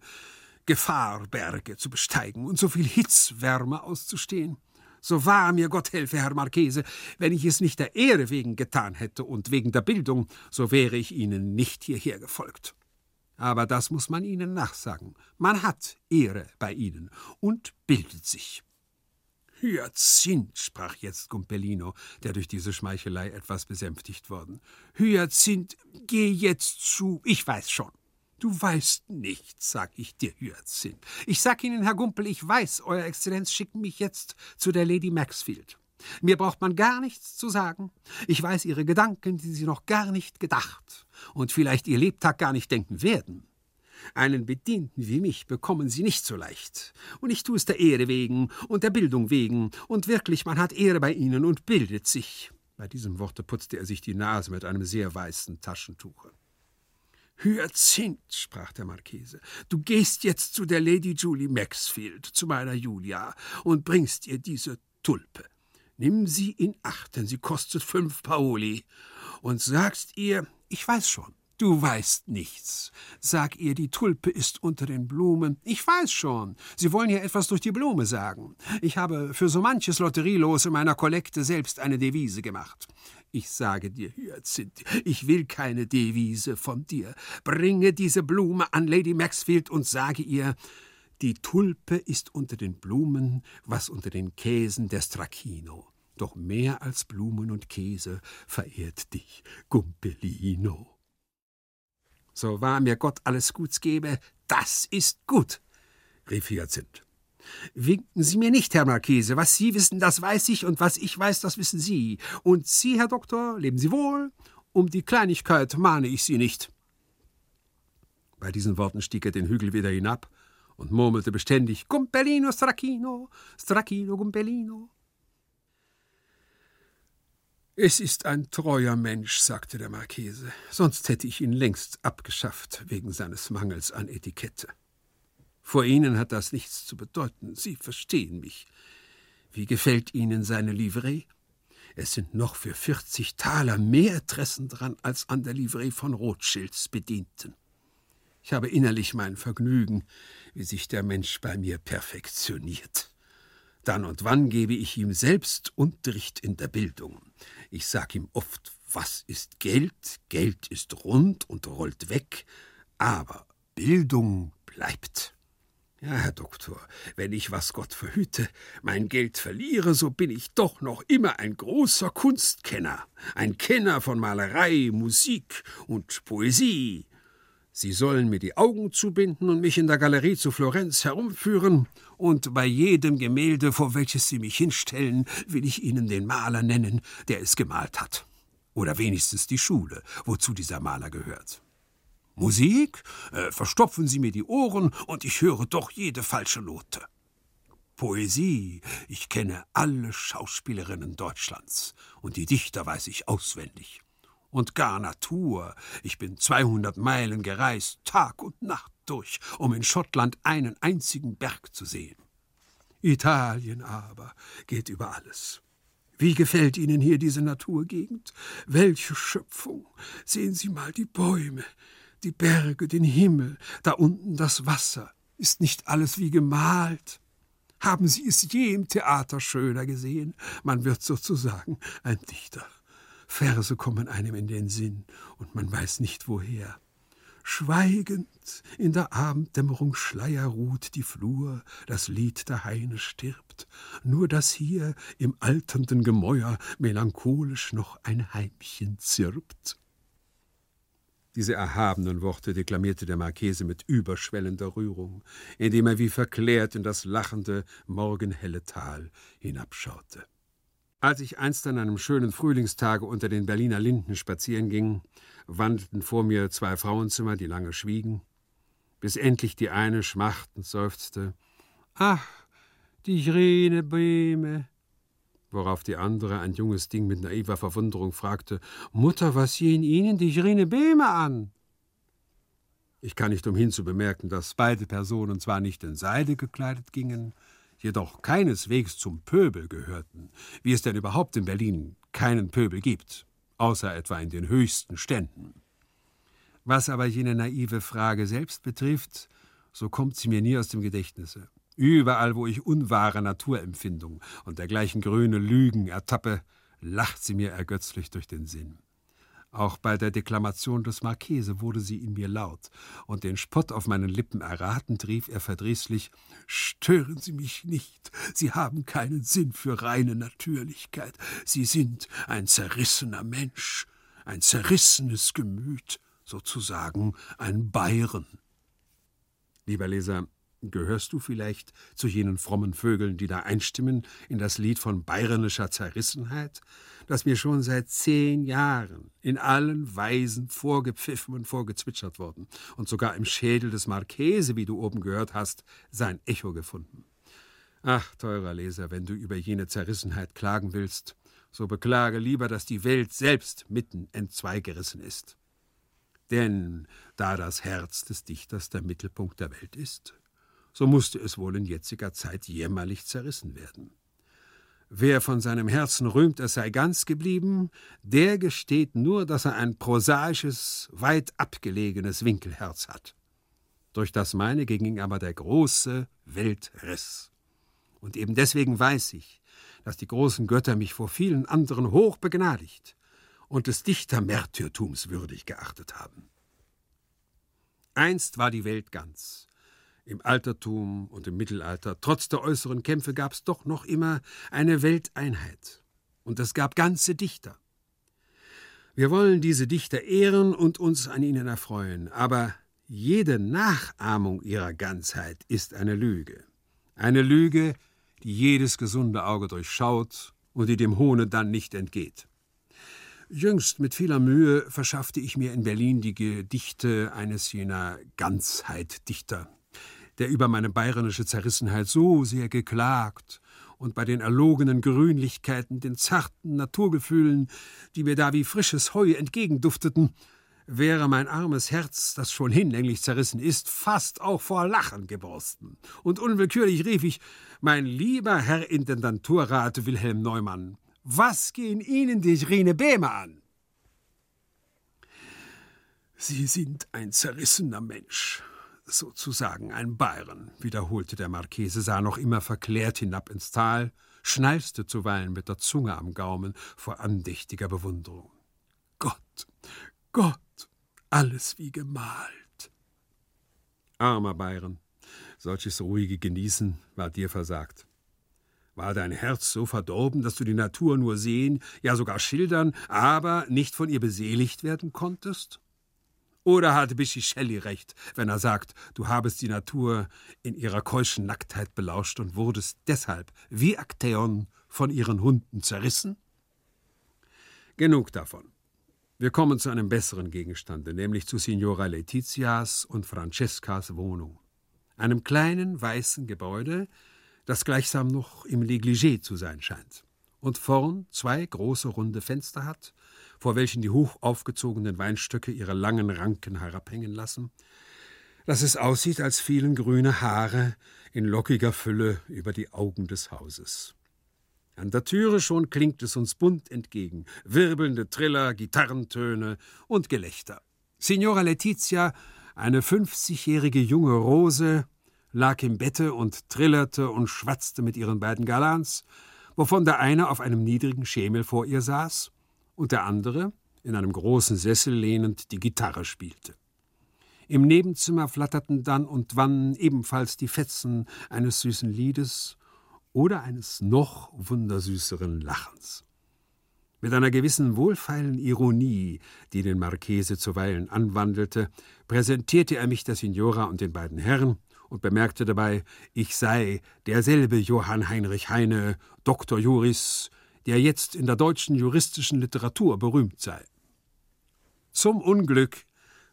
Gefahrberge zu besteigen und so viel Hitzwärme auszustehen. So wahr mir Gott helfe, Herr Marchese, wenn ich es nicht der Ehre wegen getan hätte und wegen der Bildung, so wäre ich Ihnen nicht hierher gefolgt. Aber das muss man Ihnen nachsagen. Man hat Ehre bei Ihnen und bildet sich. Hyazinth, sprach jetzt Gumpellino, der durch diese Schmeichelei etwas besänftigt worden. Hyazinth, geh jetzt zu, ich weiß schon. Du weißt nichts, sag ich dir, Hyazinth. Ich sag Ihnen, Herr Gumpel, ich weiß, Euer Exzellenz schicken mich jetzt zu der Lady Maxfield. Mir braucht man gar nichts zu sagen. Ich weiß Ihre Gedanken, die Sie noch gar nicht gedacht und vielleicht Ihr Lebtag gar nicht denken werden. Einen Bedienten wie mich bekommen Sie nicht so leicht. Und ich tue es der Ehre wegen und der Bildung wegen. Und wirklich, man hat Ehre bei Ihnen und bildet sich. Bei diesem Worte putzte er sich die Nase mit einem sehr weißen Taschentuche. Hyazinth, sprach der Marchese, du gehst jetzt zu der Lady Julie Maxfield, zu meiner Julia, und bringst ihr diese Tulpe. Nimm sie in Acht, denn sie kostet fünf Paoli, und sagst ihr, ich weiß schon, Du weißt nichts. Sag ihr, die Tulpe ist unter den Blumen. Ich weiß schon. Sie wollen hier etwas durch die Blume sagen. Ich habe für so manches Lotterielos in meiner Kollekte selbst eine Devise gemacht. Ich sage dir, Hyacinth, ich will keine Devise von dir. Bringe diese Blume an Lady Maxfield und sage ihr, die Tulpe ist unter den Blumen, was unter den Käsen der Stracchino. Doch mehr als Blumen und Käse verehrt dich Gumpelino. So wahr mir Gott alles Guts gebe, das ist gut, rief Hyacinth. Winken Sie mir nicht, Herr Marchese. Was Sie wissen, das weiß ich, und was ich weiß, das wissen Sie. Und Sie, Herr Doktor, leben Sie wohl. Um die Kleinigkeit mahne ich Sie nicht. Bei diesen Worten stieg er den Hügel wieder hinab und murmelte beständig Gumpellino Stracchino, Stracchino Gumpellino. Es ist ein treuer Mensch, sagte der Marchese, sonst hätte ich ihn längst abgeschafft wegen seines Mangels an Etikette. Vor Ihnen hat das nichts zu bedeuten, Sie verstehen mich. Wie gefällt Ihnen seine Livree? Es sind noch für vierzig Taler mehr Interessen dran als an der Livree von Rothschilds Bedienten. Ich habe innerlich mein Vergnügen, wie sich der Mensch bei mir perfektioniert. Dann und wann gebe ich ihm selbst Unterricht in der Bildung. Ich sag ihm oft, was ist Geld? Geld ist rund und rollt weg, aber Bildung bleibt. Ja, Herr Doktor, wenn ich, was Gott verhüte, mein Geld verliere, so bin ich doch noch immer ein großer Kunstkenner, ein Kenner von Malerei, Musik und Poesie. Sie sollen mir die Augen zubinden und mich in der Galerie zu Florenz herumführen, und bei jedem Gemälde, vor welches Sie mich hinstellen, will ich Ihnen den Maler nennen, der es gemalt hat. Oder wenigstens die Schule, wozu dieser Maler gehört. Musik? Äh, verstopfen Sie mir die Ohren, und ich höre doch jede falsche Note. Poesie. Ich kenne alle Schauspielerinnen Deutschlands und die Dichter weiß ich auswendig. Und gar Natur. Ich bin 200 Meilen gereist, Tag und Nacht durch, um in Schottland einen einzigen Berg zu sehen. Italien aber geht über alles. Wie gefällt Ihnen hier diese Naturgegend? Welche Schöpfung! Sehen Sie mal die Bäume, die Berge, den Himmel, da unten das Wasser. Ist nicht alles wie gemalt? Haben Sie es je im Theater schöner gesehen? Man wird sozusagen ein Dichter. Verse kommen einem in den Sinn, und man weiß nicht woher. Schweigend in der Abenddämmerung Schleier ruht die Flur, das Lied der Heine stirbt, nur dass hier im alternden Gemäuer melancholisch noch ein Heimchen zirpt. Diese erhabenen Worte deklamierte der Marchese mit überschwellender Rührung, indem er wie verklärt in das lachende, morgenhelle Tal hinabschaute. Als ich einst an einem schönen Frühlingstage unter den Berliner Linden spazieren ging, wandelten vor mir zwei Frauenzimmer, die lange schwiegen, bis endlich die eine schmachtend seufzte: Ach, die grüne Bäume, worauf die andere, ein junges Ding mit naiver Verwunderung, fragte Mutter, was gehen Ihnen die grüne Bäume an? Ich kann nicht umhin zu bemerken, dass beide Personen zwar nicht in Seide gekleidet gingen, jedoch keineswegs zum Pöbel gehörten, wie es denn überhaupt in Berlin keinen Pöbel gibt, außer etwa in den höchsten Ständen. Was aber jene naive Frage selbst betrifft, so kommt sie mir nie aus dem Gedächtnisse. Überall, wo ich unwahre Naturempfindung und dergleichen grüne Lügen ertappe, lacht sie mir ergötzlich durch den Sinn. Auch bei der Deklamation des Marchese wurde sie in mir laut, und den Spott auf meinen Lippen erratend rief er verdrießlich Stören Sie mich nicht, Sie haben keinen Sinn für reine Natürlichkeit, Sie sind ein zerrissener Mensch, ein zerrissenes Gemüt, sozusagen ein Bayern. Lieber Leser, Gehörst du vielleicht zu jenen frommen Vögeln, die da einstimmen in das Lied von bayernischer Zerrissenheit, das mir schon seit zehn Jahren in allen Weisen vorgepfiffen und vorgezwitschert worden und sogar im Schädel des Marchese, wie du oben gehört hast, sein Echo gefunden? Ach, teurer Leser, wenn du über jene Zerrissenheit klagen willst, so beklage lieber, dass die Welt selbst mitten entzweigerissen ist. Denn da das Herz des Dichters der Mittelpunkt der Welt ist, so musste es wohl in jetziger Zeit jämmerlich zerrissen werden. Wer von seinem Herzen rühmt, es sei ganz geblieben, der gesteht nur, dass er ein prosaisches, weit abgelegenes Winkelherz hat. Durch das meine ging aber der große Weltriss. Und eben deswegen weiß ich, dass die großen Götter mich vor vielen anderen hoch begnadigt und des Dichtermärtyrtums würdig geachtet haben. Einst war die Welt ganz, im Altertum und im Mittelalter, trotz der äußeren Kämpfe, gab es doch noch immer eine Welteinheit. Und es gab ganze Dichter. Wir wollen diese Dichter ehren und uns an ihnen erfreuen, aber jede Nachahmung ihrer Ganzheit ist eine Lüge. Eine Lüge, die jedes gesunde Auge durchschaut und die dem Hohne dann nicht entgeht. Jüngst mit vieler Mühe verschaffte ich mir in Berlin die Gedichte eines jener Ganzheit-Dichter, der über meine bayerische Zerrissenheit so sehr geklagt und bei den erlogenen Grünlichkeiten, den zarten Naturgefühlen, die mir da wie frisches Heu entgegendufteten, wäre mein armes Herz, das schon hinlänglich zerrissen ist, fast auch vor Lachen geborsten. Und unwillkürlich rief ich, mein lieber Herr Intendanturrat Wilhelm Neumann, was gehen Ihnen die Rene Behme an? Sie sind ein zerrissener Mensch, sozusagen ein Bayern, wiederholte der Marchese, sah noch immer verklärt hinab ins Tal, schnalzte zuweilen mit der Zunge am Gaumen vor andächtiger Bewunderung. Gott, Gott, alles wie gemalt. Armer Bayern, solches ruhige Genießen war dir versagt. War dein Herz so verdorben, dass du die Natur nur sehen, ja sogar schildern, aber nicht von ihr beseligt werden konntest? Oder hatte Botticelli recht, wenn er sagt, du habest die Natur in ihrer keuschen Nacktheit belauscht und wurdest deshalb, wie Aktäon, von ihren Hunden zerrissen? Genug davon. Wir kommen zu einem besseren Gegenstande, nämlich zu Signora Letizias und Francescas Wohnung. Einem kleinen weißen Gebäude, das gleichsam noch im Negligé zu sein scheint und vorn zwei große runde Fenster hat, vor welchen die hoch aufgezogenen Weinstöcke ihre langen Ranken herabhängen lassen, dass es aussieht, als fielen grüne Haare in lockiger Fülle über die Augen des Hauses. An der Türe schon klingt es uns bunt entgegen, wirbelnde Triller, Gitarrentöne und Gelächter. Signora Letizia, eine fünfzigjährige junge Rose, lag im Bette und trillerte und schwatzte mit ihren beiden Galans, wovon der eine auf einem niedrigen Schemel vor ihr saß und der andere, in einem großen Sessel lehnend, die Gitarre spielte. Im Nebenzimmer flatterten dann und wann ebenfalls die Fetzen eines süßen Liedes oder eines noch wundersüßeren Lachens. Mit einer gewissen wohlfeilen Ironie, die den Marchese zuweilen anwandelte, präsentierte er mich der Signora und den beiden Herren und bemerkte dabei, ich sei derselbe Johann Heinrich Heine, Doktor Juris, der jetzt in der deutschen juristischen Literatur berühmt sei. Zum Unglück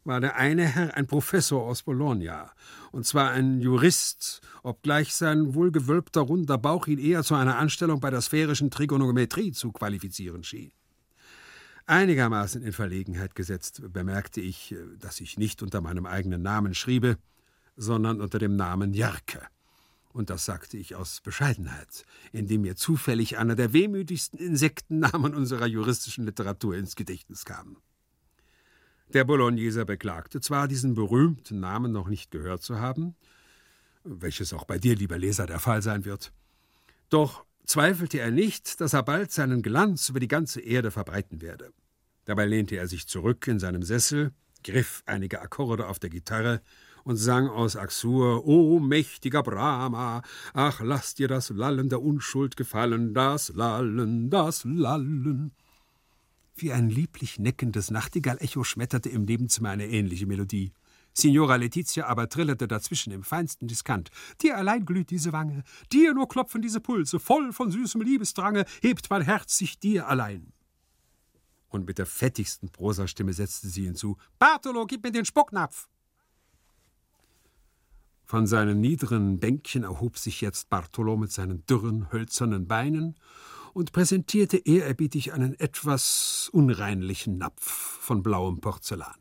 war der eine Herr ein Professor aus Bologna, und zwar ein Jurist, obgleich sein wohlgewölbter runder Bauch ihn eher zu einer Anstellung bei der sphärischen Trigonometrie zu qualifizieren schien. Einigermaßen in Verlegenheit gesetzt bemerkte ich, dass ich nicht unter meinem eigenen Namen schriebe, sondern unter dem Namen Jerke. Und das sagte ich aus Bescheidenheit, indem mir zufällig einer der wehmütigsten Insektennamen unserer juristischen Literatur ins Gedächtnis kam. Der Bologneser beklagte zwar, diesen berühmten Namen noch nicht gehört zu haben, welches auch bei dir, lieber Leser, der Fall sein wird, doch zweifelte er nicht, dass er bald seinen Glanz über die ganze Erde verbreiten werde. Dabei lehnte er sich zurück in seinem Sessel, griff einige Akkorde auf der Gitarre und sang aus Axur, O mächtiger Brahma, ach, lass dir das Lallen der Unschuld gefallen, das Lallen, das Lallen. Wie ein lieblich neckendes Nachtigallecho schmetterte im Nebenzimmer eine ähnliche Melodie. Signora Letizia aber trillerte dazwischen im feinsten Diskant. Dir allein glüht diese Wange, dir nur klopfen diese Pulse, voll von süßem Liebesdrange, hebt mein Herz sich dir allein. Und mit der fettigsten Prosastimme setzte sie hinzu: Bartolo, gib mir den Spucknapf! Von seinen niederen Bänkchen erhob sich jetzt Bartolo mit seinen dürren, hölzernen Beinen und präsentierte ehrerbietig einen etwas unreinlichen Napf von blauem Porzellan.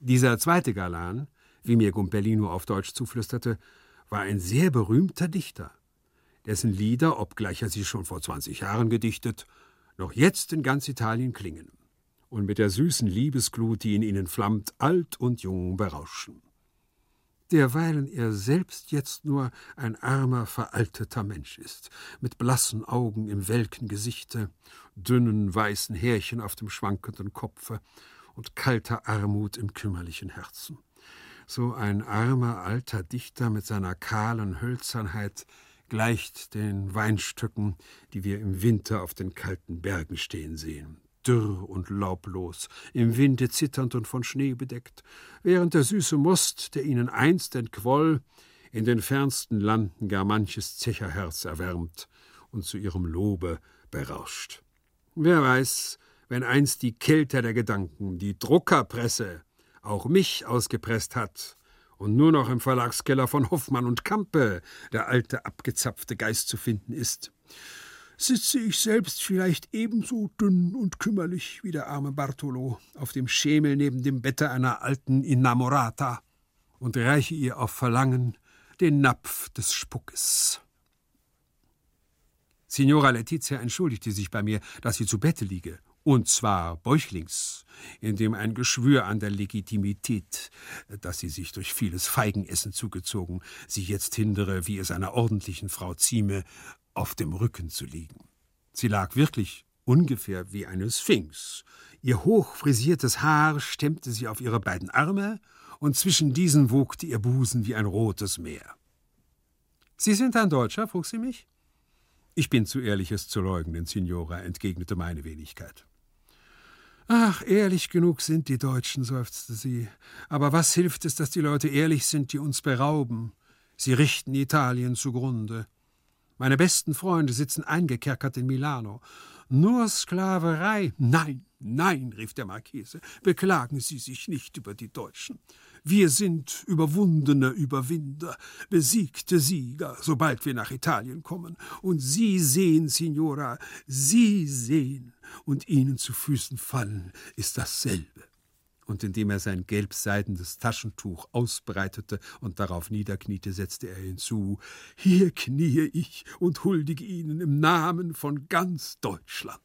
Dieser zweite Galan, wie mir Gumpellino auf Deutsch zuflüsterte, war ein sehr berühmter Dichter, dessen Lieder, obgleich er sie schon vor 20 Jahren gedichtet, noch jetzt in ganz Italien klingen und mit der süßen Liebesglut, die in ihnen flammt, alt und jung berauschen derweilen er selbst jetzt nur ein armer, veralteter Mensch ist, mit blassen Augen im welken Gesichte, dünnen, weißen Härchen auf dem schwankenden Kopfe und kalter Armut im kümmerlichen Herzen. So ein armer alter Dichter mit seiner kahlen Hölzernheit gleicht den Weinstöcken, die wir im Winter auf den kalten Bergen stehen sehen dürr und laublos, im Winde zitternd und von Schnee bedeckt, während der süße Most, der ihnen einst entquoll, in den fernsten Landen gar manches Zecherherz erwärmt und zu ihrem Lobe berauscht. Wer weiß, wenn einst die Kälte der Gedanken, die Druckerpresse, auch mich ausgepresst hat und nur noch im Verlagskeller von Hoffmann und Kampe der alte abgezapfte Geist zu finden ist, sitze ich selbst vielleicht ebenso dünn und kümmerlich wie der arme Bartolo auf dem Schemel neben dem Bette einer alten Innamorata und reiche ihr auf Verlangen den Napf des Spuckes. Signora Letizia entschuldigte sich bei mir, dass sie zu Bette liege, und zwar bäuchlings, indem ein Geschwür an der Legitimität, das sie sich durch vieles Feigenessen zugezogen, sie jetzt hindere, wie es einer ordentlichen Frau zieme, auf dem Rücken zu liegen. Sie lag wirklich ungefähr wie eine Sphinx. Ihr hochfrisiertes Haar stemmte sie auf ihre beiden Arme, und zwischen diesen wogte ihr Busen wie ein rotes Meer. Sie sind ein Deutscher? frug sie mich. Ich bin zu ehrlich, es zu leugnen, Signora, entgegnete meine Wenigkeit. Ach, ehrlich genug sind die Deutschen, seufzte sie. Aber was hilft es, dass die Leute ehrlich sind, die uns berauben? Sie richten Italien zugrunde. Meine besten Freunde sitzen eingekerkert in Milano. Nur Sklaverei? Nein, nein, rief der Marchese, beklagen Sie sich nicht über die Deutschen. Wir sind überwundene Überwinder, besiegte Sieger, sobald wir nach Italien kommen. Und Sie sehen, Signora, Sie sehen, und Ihnen zu Füßen fallen, ist dasselbe und indem er sein gelbseidenes Taschentuch ausbreitete und darauf niederkniete, setzte er hinzu Hier kniee ich und huldige Ihnen im Namen von ganz Deutschland.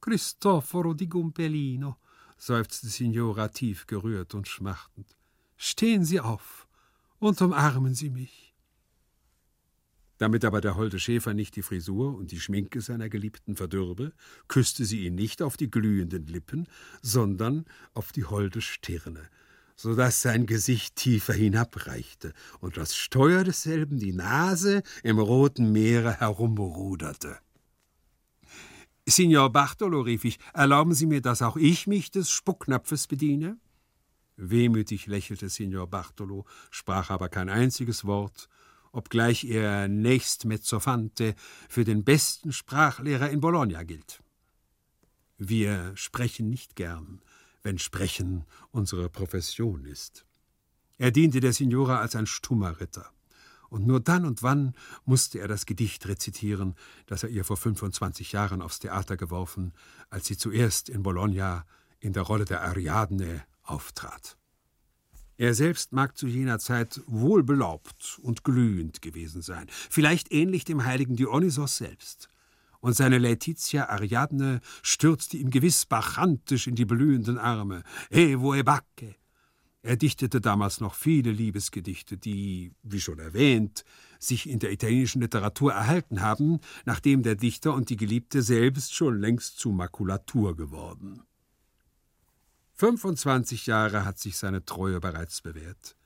Cristoforo di Gumpelino, seufzte Signora tief gerührt und schmachtend, stehen Sie auf und umarmen Sie mich. Damit aber der holde Schäfer nicht die Frisur und die Schminke seiner Geliebten verdürbe, küsste sie ihn nicht auf die glühenden Lippen, sondern auf die holde Stirne, so dass sein Gesicht tiefer hinabreichte und das Steuer desselben die Nase im roten Meere herumruderte. Signor Bartolo, rief ich, erlauben Sie mir, dass auch ich mich des Spucknapfes bediene? Wehmütig lächelte Signor Bartolo, sprach aber kein einziges Wort obgleich er nächst Mezzofante für den besten Sprachlehrer in Bologna gilt. Wir sprechen nicht gern, wenn Sprechen unsere Profession ist. Er diente der Signora als ein stummer Ritter. Und nur dann und wann musste er das Gedicht rezitieren, das er ihr vor 25 Jahren aufs Theater geworfen, als sie zuerst in Bologna in der Rolle der Ariadne auftrat. Er selbst mag zu jener Zeit wohlbelaubt und glühend gewesen sein, vielleicht ähnlich dem heiligen Dionysos selbst. Und seine Laetitia Ariadne stürzte ihm gewiss bachantisch in die blühenden Arme. Evo e bacche! Er dichtete damals noch viele Liebesgedichte, die, wie schon erwähnt, sich in der italienischen Literatur erhalten haben, nachdem der Dichter und die Geliebte selbst schon längst zu Makulatur geworden. 25 Jahre hat sich seine Treue bereits bewährt.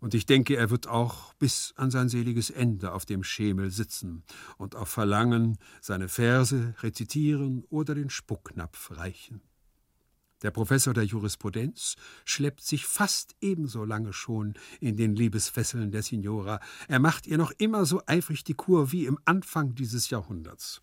Und ich denke, er wird auch bis an sein seliges Ende auf dem Schemel sitzen und auf Verlangen seine Verse rezitieren oder den Spucknapf reichen. Der Professor der Jurisprudenz schleppt sich fast ebenso lange schon in den Liebesfesseln der Signora. Er macht ihr noch immer so eifrig die Kur wie im Anfang dieses Jahrhunderts.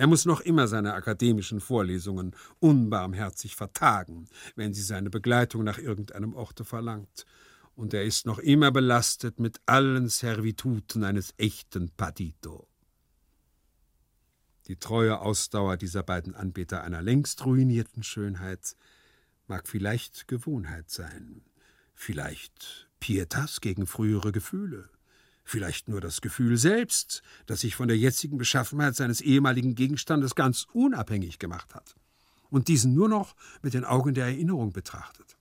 Er muss noch immer seine akademischen Vorlesungen unbarmherzig vertagen, wenn sie seine Begleitung nach irgendeinem Orte verlangt. Und er ist noch immer belastet mit allen Servituten eines echten Padito. Die treue Ausdauer dieser beiden Anbeter einer längst ruinierten Schönheit mag vielleicht Gewohnheit sein, vielleicht Pietas gegen frühere Gefühle vielleicht nur das Gefühl selbst, das sich von der jetzigen Beschaffenheit seines ehemaligen Gegenstandes ganz unabhängig gemacht hat und diesen nur noch mit den Augen der Erinnerung betrachtet.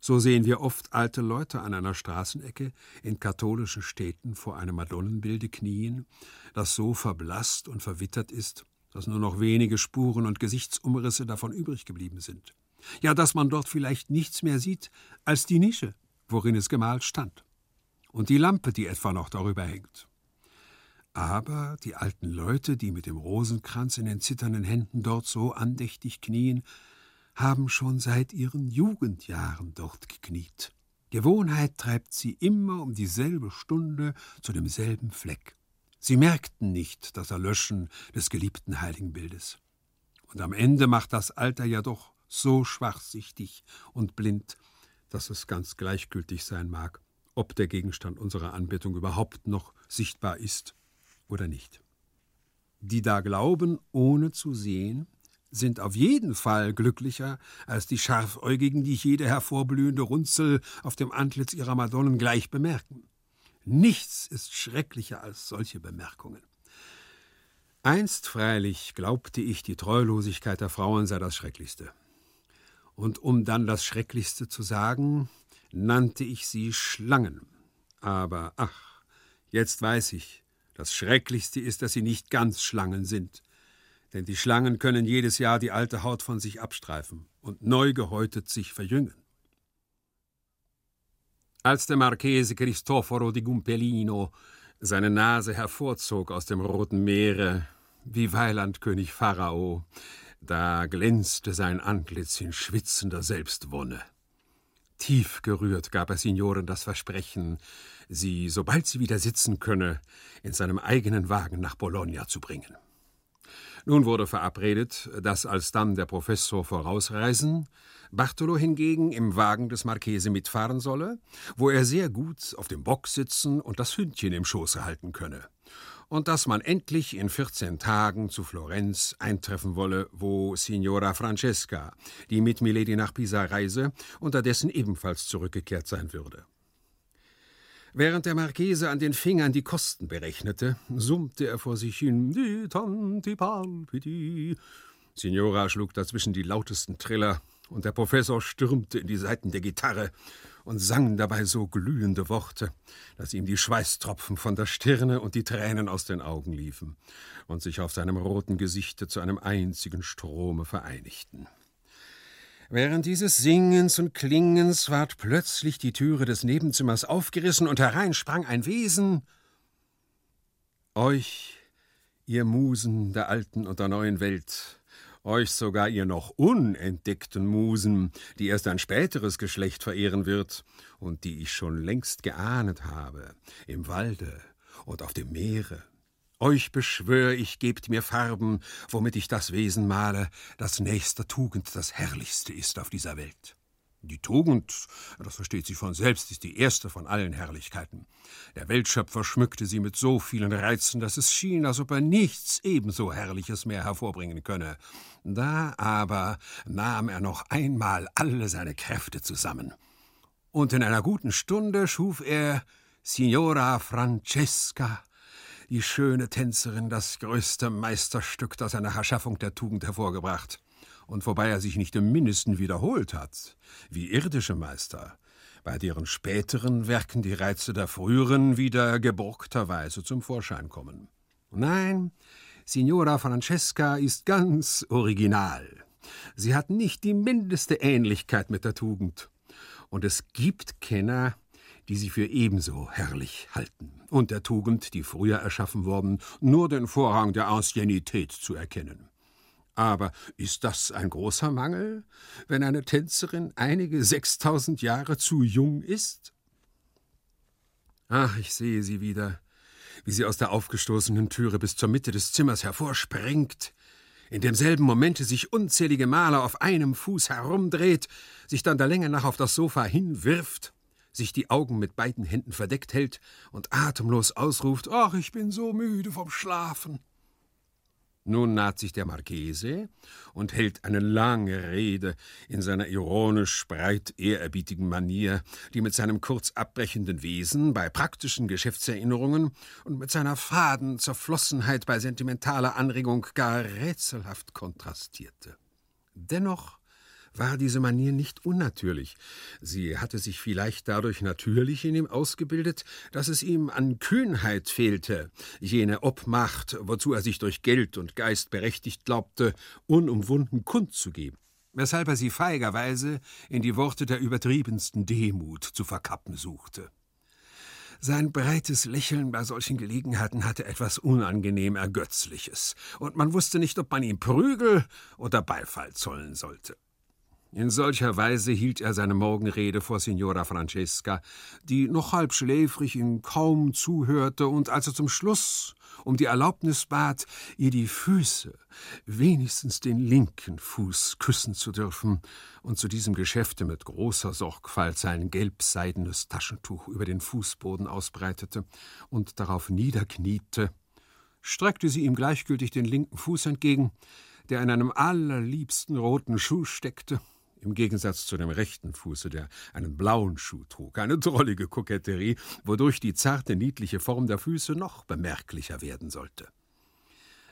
So sehen wir oft alte Leute an einer Straßenecke in katholischen Städten vor einem Madonnenbilde knien, das so verblasst und verwittert ist, dass nur noch wenige Spuren und Gesichtsumrisse davon übrig geblieben sind. Ja, dass man dort vielleicht nichts mehr sieht als die Nische, worin es gemalt stand und die Lampe, die etwa noch darüber hängt. Aber die alten Leute, die mit dem Rosenkranz in den zitternden Händen dort so andächtig knien, haben schon seit ihren Jugendjahren dort gekniet. Gewohnheit treibt sie immer um dieselbe Stunde zu demselben Fleck. Sie merkten nicht das Erlöschen des geliebten Heiligenbildes. Und am Ende macht das Alter ja doch so schwachsichtig und blind, dass es ganz gleichgültig sein mag, ob der Gegenstand unserer Anbetung überhaupt noch sichtbar ist oder nicht. Die da glauben, ohne zu sehen, sind auf jeden Fall glücklicher als die Scharfäugigen, die jede hervorblühende Runzel auf dem Antlitz ihrer Madonnen gleich bemerken. Nichts ist schrecklicher als solche Bemerkungen. Einst freilich glaubte ich, die Treulosigkeit der Frauen sei das Schrecklichste. Und um dann das Schrecklichste zu sagen, nannte ich sie Schlangen. Aber ach, jetzt weiß ich, das Schrecklichste ist, dass sie nicht ganz Schlangen sind. Denn die Schlangen können jedes Jahr die alte Haut von sich abstreifen und neu gehäutet sich verjüngen. Als der Marchese Cristoforo di Gumpelino seine Nase hervorzog aus dem Roten Meere, wie Weilandkönig Pharao, Da glänzte sein Antlitz in schwitzender Selbstwonne. Tief gerührt gab er Signoren das Versprechen, sie, sobald sie wieder sitzen könne, in seinem eigenen Wagen nach Bologna zu bringen. Nun wurde verabredet, dass alsdann der Professor vorausreisen, Bartolo hingegen im Wagen des Marchese mitfahren solle, wo er sehr gut auf dem Bock sitzen und das Hündchen im Schoße halten könne. Und dass man endlich in 14 Tagen zu Florenz eintreffen wolle, wo Signora Francesca, die mit Milady nach Pisa reise, unterdessen ebenfalls zurückgekehrt sein würde. Während der Marchese an den Fingern die Kosten berechnete, summte er vor sich hin Die tanti palpiti. Signora schlug dazwischen die lautesten Triller, und der Professor stürmte in die Saiten der Gitarre und sang dabei so glühende Worte, dass ihm die Schweißtropfen von der Stirne und die Tränen aus den Augen liefen und sich auf seinem roten Gesichte zu einem einzigen Strome vereinigten. Während dieses Singens und Klingens ward plötzlich die Türe des Nebenzimmers aufgerissen und herein sprang ein Wesen. Euch, ihr Musen der alten und der neuen Welt, euch sogar ihr noch unentdeckten Musen, die erst ein späteres Geschlecht verehren wird und die ich schon längst geahnet habe, im Walde und auf dem Meere euch beschwör ich, gebt mir Farben, womit ich das Wesen male, das nächster Tugend das herrlichste ist auf dieser Welt. Die Tugend, das versteht sich von selbst, ist die erste von allen Herrlichkeiten. Der Weltschöpfer schmückte sie mit so vielen Reizen, dass es schien, als ob er nichts ebenso Herrliches mehr hervorbringen könne. Da aber nahm er noch einmal alle seine Kräfte zusammen. Und in einer guten Stunde schuf er Signora Francesca die schöne Tänzerin das größte Meisterstück, das eine Erschaffung der Tugend hervorgebracht, und wobei er sich nicht im mindesten wiederholt hat, wie irdische Meister, bei deren späteren Werken die Reize der früheren wieder geborgterweise zum Vorschein kommen. Nein, Signora Francesca ist ganz original. Sie hat nicht die mindeste Ähnlichkeit mit der Tugend. Und es gibt Kenner, die sie für ebenso herrlich halten, und der Tugend, die früher erschaffen worden, nur den Vorrang der Anciennität zu erkennen. Aber ist das ein großer Mangel, wenn eine Tänzerin einige sechstausend Jahre zu jung ist? Ach, ich sehe sie wieder, wie sie aus der aufgestoßenen Türe bis zur Mitte des Zimmers hervorspringt, in demselben Momente sich unzählige Male auf einem Fuß herumdreht, sich dann der Länge nach auf das Sofa hinwirft sich die Augen mit beiden Händen verdeckt hält und atemlos ausruft: Ach, ich bin so müde vom Schlafen. Nun naht sich der Marchese und hält eine lange Rede in seiner ironisch breit ehrerbietigen Manier, die mit seinem kurz abbrechenden Wesen bei praktischen Geschäftserinnerungen und mit seiner faden Zerflossenheit bei sentimentaler Anregung gar rätselhaft kontrastierte. Dennoch war diese Manier nicht unnatürlich. Sie hatte sich vielleicht dadurch natürlich in ihm ausgebildet, dass es ihm an Kühnheit fehlte, jene Obmacht, wozu er sich durch Geld und Geist berechtigt glaubte, unumwunden kundzugeben weshalb er sie feigerweise in die Worte der übertriebensten Demut zu verkappen suchte. Sein breites Lächeln bei solchen Gelegenheiten hatte etwas unangenehm Ergötzliches, und man wusste nicht, ob man ihm Prügel oder Beifall zollen sollte. In solcher Weise hielt er seine Morgenrede vor Signora Francesca, die noch halb schläfrig ihm kaum zuhörte und als er zum Schluss um die Erlaubnis bat, ihr die Füße, wenigstens den linken Fuß, küssen zu dürfen, und zu diesem Geschäfte mit großer Sorgfalt sein gelbseidenes Taschentuch über den Fußboden ausbreitete und darauf niederkniete, streckte sie ihm gleichgültig den linken Fuß entgegen, der in einem allerliebsten roten Schuh steckte, im Gegensatz zu dem rechten Fuße, der einen blauen Schuh trug. Eine drollige Koketterie, wodurch die zarte, niedliche Form der Füße noch bemerklicher werden sollte.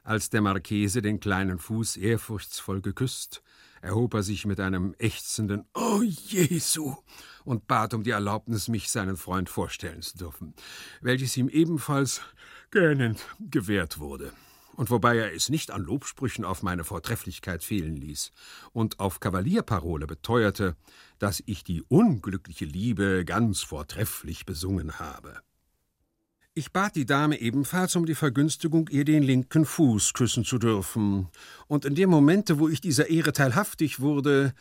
Als der Marchese den kleinen Fuß ehrfurchtsvoll geküsst, erhob er sich mit einem ächzenden Oh Jesu und bat um die Erlaubnis, mich seinen Freund vorstellen zu dürfen, welches ihm ebenfalls gähnend gewährt wurde und wobei er es nicht an Lobsprüchen auf meine Vortrefflichkeit fehlen ließ und auf Kavalierparole beteuerte, dass ich die unglückliche Liebe ganz vortrefflich besungen habe. Ich bat die Dame ebenfalls um die Vergünstigung, ihr den linken Fuß küssen zu dürfen. Und in dem Momente, wo ich dieser Ehre teilhaftig wurde,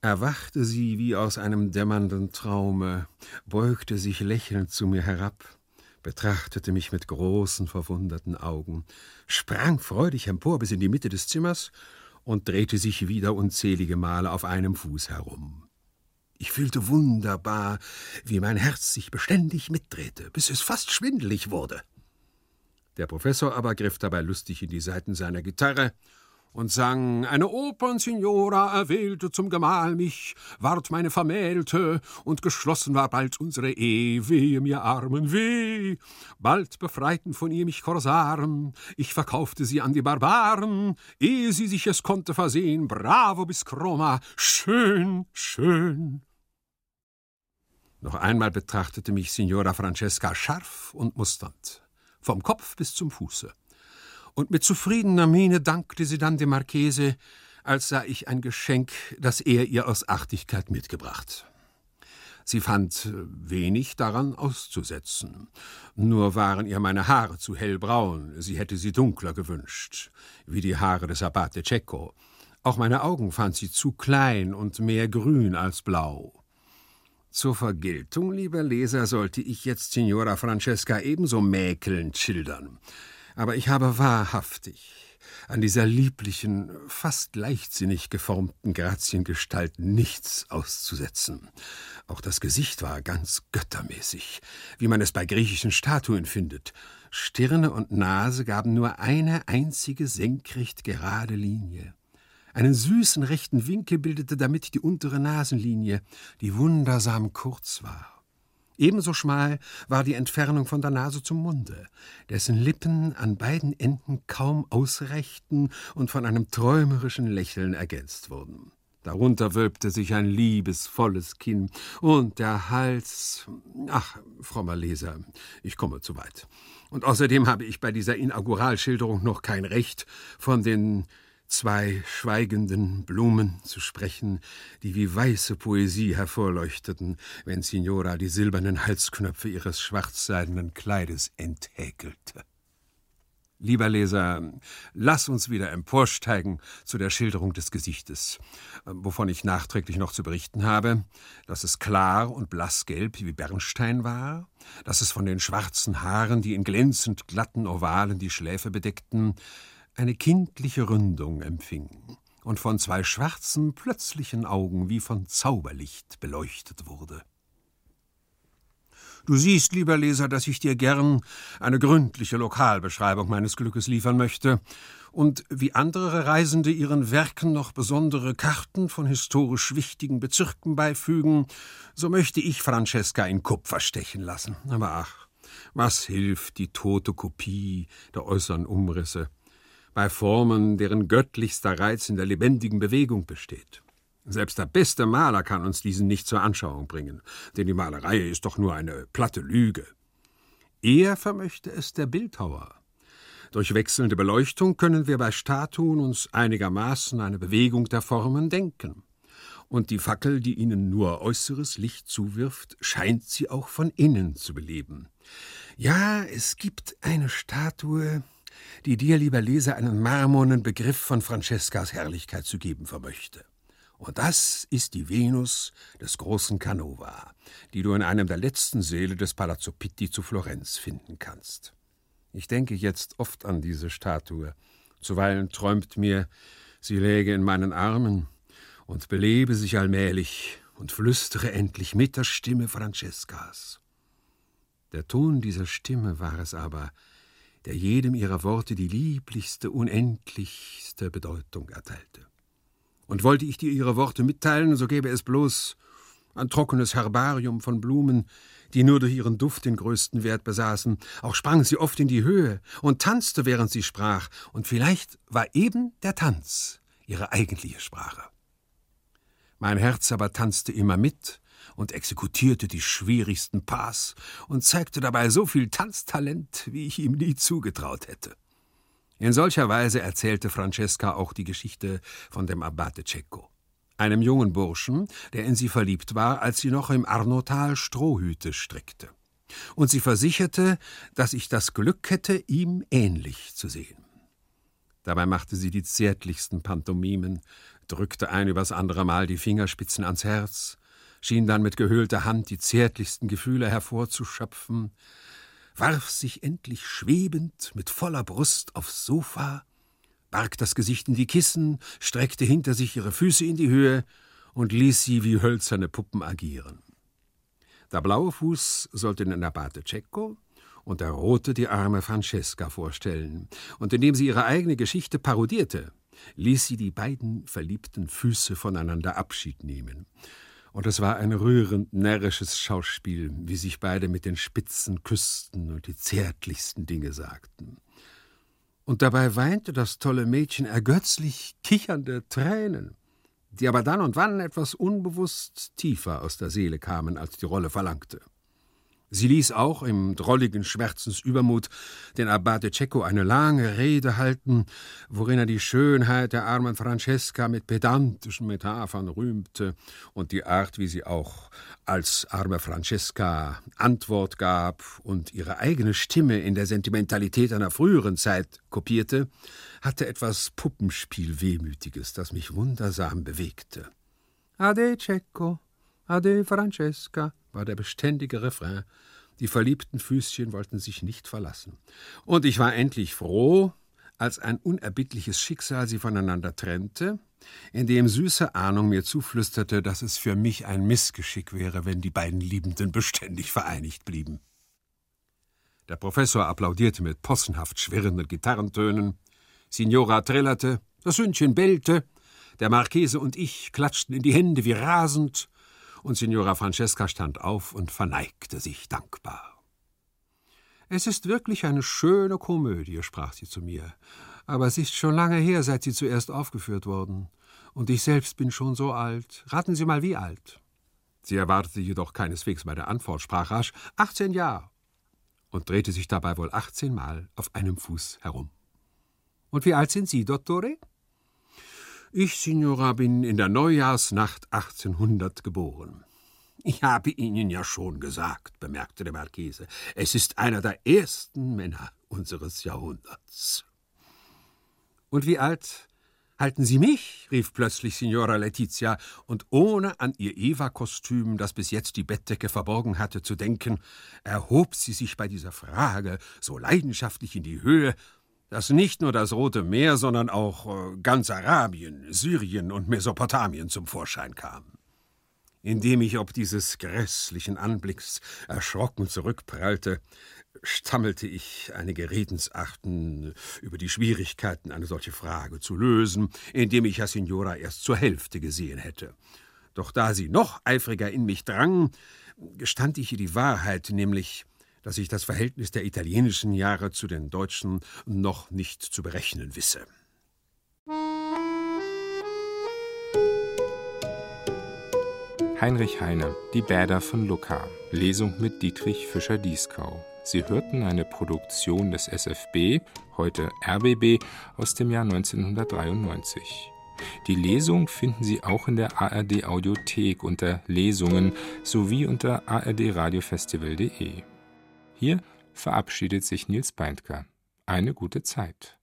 erwachte sie wie aus einem dämmernden Traume, beugte sich lächelnd zu mir herab, betrachtete mich mit großen, verwunderten Augen, sprang freudig empor bis in die Mitte des Zimmers und drehte sich wieder unzählige Male auf einem Fuß herum. Ich fühlte wunderbar, wie mein Herz sich beständig mitdrehte, bis es fast schwindelig wurde. Der Professor aber griff dabei lustig in die Saiten seiner Gitarre und sang Eine Opernsignora erwählte zum Gemahl mich, ward meine Vermählte, und geschlossen war bald unsere Ehe, wehe mir Armen, weh. Bald befreiten von ihr mich Korsaren, ich verkaufte sie an die Barbaren, ehe sie sich es konnte versehen, bravo bis Chroma, schön, schön. Noch einmal betrachtete mich Signora Francesca scharf und musternd, vom Kopf bis zum Fuße und mit zufriedener Miene dankte sie dann dem Marchese, als sei ich ein Geschenk, das er ihr aus Artigkeit mitgebracht. Sie fand wenig daran auszusetzen. Nur waren ihr meine Haare zu hellbraun, sie hätte sie dunkler gewünscht, wie die Haare des Abate Cecco. Auch meine Augen fand sie zu klein und mehr grün als blau. Zur Vergeltung, lieber Leser, sollte ich jetzt Signora Francesca ebenso mäkelnd schildern aber ich habe wahrhaftig an dieser lieblichen, fast leichtsinnig geformten Graziengestalt nichts auszusetzen. Auch das Gesicht war ganz göttermäßig, wie man es bei griechischen Statuen findet. Stirne und Nase gaben nur eine einzige senkrecht gerade Linie. Einen süßen rechten Winkel bildete damit die untere Nasenlinie, die wundersam kurz war. Ebenso schmal war die Entfernung von der Nase zum Munde, dessen Lippen an beiden Enden kaum ausreichten und von einem träumerischen Lächeln ergänzt wurden. Darunter wölbte sich ein liebesvolles Kinn und der Hals. Ach, frommer Leser, ich komme zu weit. Und außerdem habe ich bei dieser Inauguralschilderung noch kein Recht, von den zwei schweigenden Blumen zu sprechen, die wie weiße Poesie hervorleuchteten, wenn Signora die silbernen Halsknöpfe ihres schwarzseidenen Kleides enthäkelte. Lieber Leser, lass uns wieder emporsteigen zu der Schilderung des Gesichtes, wovon ich nachträglich noch zu berichten habe, dass es klar und blassgelb wie Bernstein war, dass es von den schwarzen Haaren, die in glänzend glatten Ovalen die Schläfe bedeckten, eine kindliche Ründung empfing und von zwei schwarzen, plötzlichen Augen wie von Zauberlicht beleuchtet wurde. Du siehst, lieber Leser, dass ich dir gern eine gründliche Lokalbeschreibung meines Glückes liefern möchte und wie andere Reisende ihren Werken noch besondere Karten von historisch wichtigen Bezirken beifügen, so möchte ich Francesca in Kupfer stechen lassen. Aber ach, was hilft die tote Kopie der äußeren Umrisse? Bei Formen, deren göttlichster Reiz in der lebendigen Bewegung besteht. Selbst der beste Maler kann uns diesen nicht zur Anschauung bringen, denn die Malerei ist doch nur eine platte Lüge. Eher vermöchte es der Bildhauer. Durch wechselnde Beleuchtung können wir bei Statuen uns einigermaßen eine Bewegung der Formen denken. Und die Fackel, die ihnen nur äußeres Licht zuwirft, scheint sie auch von innen zu beleben. Ja, es gibt eine Statue, die dir, lieber Leser, einen marmornen Begriff von Francescas Herrlichkeit zu geben vermöchte. Und das ist die Venus des großen Canova, die du in einem der letzten Säle des Palazzo Pitti zu Florenz finden kannst. Ich denke jetzt oft an diese Statue. Zuweilen träumt mir, sie läge in meinen Armen und belebe sich allmählich und flüstere endlich mit der Stimme Francescas. Der Ton dieser Stimme war es aber, der jedem ihrer Worte die lieblichste, unendlichste Bedeutung erteilte. Und wollte ich dir ihre Worte mitteilen, so gäbe es bloß ein trockenes Herbarium von Blumen, die nur durch ihren Duft den größten Wert besaßen. Auch sprang sie oft in die Höhe und tanzte, während sie sprach, und vielleicht war eben der Tanz ihre eigentliche Sprache. Mein Herz aber tanzte immer mit und exekutierte die schwierigsten Pas und zeigte dabei so viel Tanztalent, wie ich ihm nie zugetraut hätte. In solcher Weise erzählte Francesca auch die Geschichte von dem Abate Cecco, einem jungen Burschen, der in sie verliebt war, als sie noch im Arnotal Strohhüte strickte. und sie versicherte, dass ich das Glück hätte, ihm ähnlich zu sehen. Dabei machte sie die zärtlichsten Pantomimen, drückte ein übers andere Mal die Fingerspitzen ans Herz, schien dann mit gehöhlter Hand die zärtlichsten Gefühle hervorzuschöpfen, warf sich endlich schwebend mit voller Brust aufs Sofa, barg das Gesicht in die Kissen, streckte hinter sich ihre Füße in die Höhe und ließ sie wie hölzerne Puppen agieren. Der blaue Fuß sollte den Abate Cecco und der rote die arme Francesca vorstellen, und indem sie ihre eigene Geschichte parodierte, ließ sie die beiden verliebten Füße voneinander Abschied nehmen. Und es war ein rührend närrisches Schauspiel, wie sich beide mit den Spitzen küssten und die zärtlichsten Dinge sagten. Und dabei weinte das tolle Mädchen ergötzlich kichernde Tränen, die aber dann und wann etwas unbewusst tiefer aus der Seele kamen, als die Rolle verlangte. Sie ließ auch im drolligen Schmerzensübermut den Abate Cecco eine lange Rede halten, worin er die Schönheit der armen Francesca mit pedantischen Metaphern rühmte und die Art, wie sie auch als arme Francesca Antwort gab und ihre eigene Stimme in der Sentimentalität einer früheren Zeit kopierte, hatte etwas Puppenspiel-Wehmütiges, das mich wundersam bewegte. Ade Cecco, ade Francesca, war der beständige Refrain. Die verliebten Füßchen wollten sich nicht verlassen. Und ich war endlich froh, als ein unerbittliches Schicksal sie voneinander trennte, indem süße Ahnung mir zuflüsterte, dass es für mich ein Missgeschick wäre, wenn die beiden Liebenden beständig vereinigt blieben. Der Professor applaudierte mit possenhaft schwirrenden Gitarrentönen, Signora trillerte, das Hündchen bellte, der Marchese und ich klatschten in die Hände wie rasend, und Signora Francesca stand auf und verneigte sich dankbar. Es ist wirklich eine schöne Komödie, sprach sie zu mir, aber es ist schon lange her, seit sie zuerst aufgeführt worden, und ich selbst bin schon so alt. Raten Sie mal, wie alt? Sie erwartete jedoch keineswegs meine Antwort, sprach rasch achtzehn Jahre und drehte sich dabei wohl achtzehnmal auf einem Fuß herum. Und wie alt sind Sie, Dottore? Ich, Signora, bin in der Neujahrsnacht 1800 geboren. Ich habe Ihnen ja schon gesagt, bemerkte der Marchese, es ist einer der ersten Männer unseres Jahrhunderts. Und wie alt halten Sie mich? rief plötzlich Signora Letizia, und ohne an ihr Eva-Kostüm, das bis jetzt die Bettdecke verborgen hatte, zu denken, erhob sie sich bei dieser Frage so leidenschaftlich in die Höhe, dass nicht nur das Rote Meer, sondern auch äh, ganz Arabien, Syrien und Mesopotamien zum Vorschein kam. Indem ich ob dieses grässlichen Anblicks erschrocken zurückprallte, stammelte ich einige Redensarten über die Schwierigkeiten, eine solche Frage zu lösen, indem ich Herr Signora erst zur Hälfte gesehen hätte. Doch da sie noch eifriger in mich drang, gestand ich ihr die Wahrheit, nämlich dass ich das Verhältnis der italienischen Jahre zu den deutschen noch nicht zu berechnen wisse. Heinrich Heine, Die Bäder von Lucca. Lesung mit Dietrich Fischer-Dieskau. Sie hörten eine Produktion des SFB, heute RBB, aus dem Jahr 1993. Die Lesung finden Sie auch in der ARD Audiothek unter Lesungen sowie unter ardradiofestival.de. Hier verabschiedet sich Nils Beindker. Eine gute Zeit.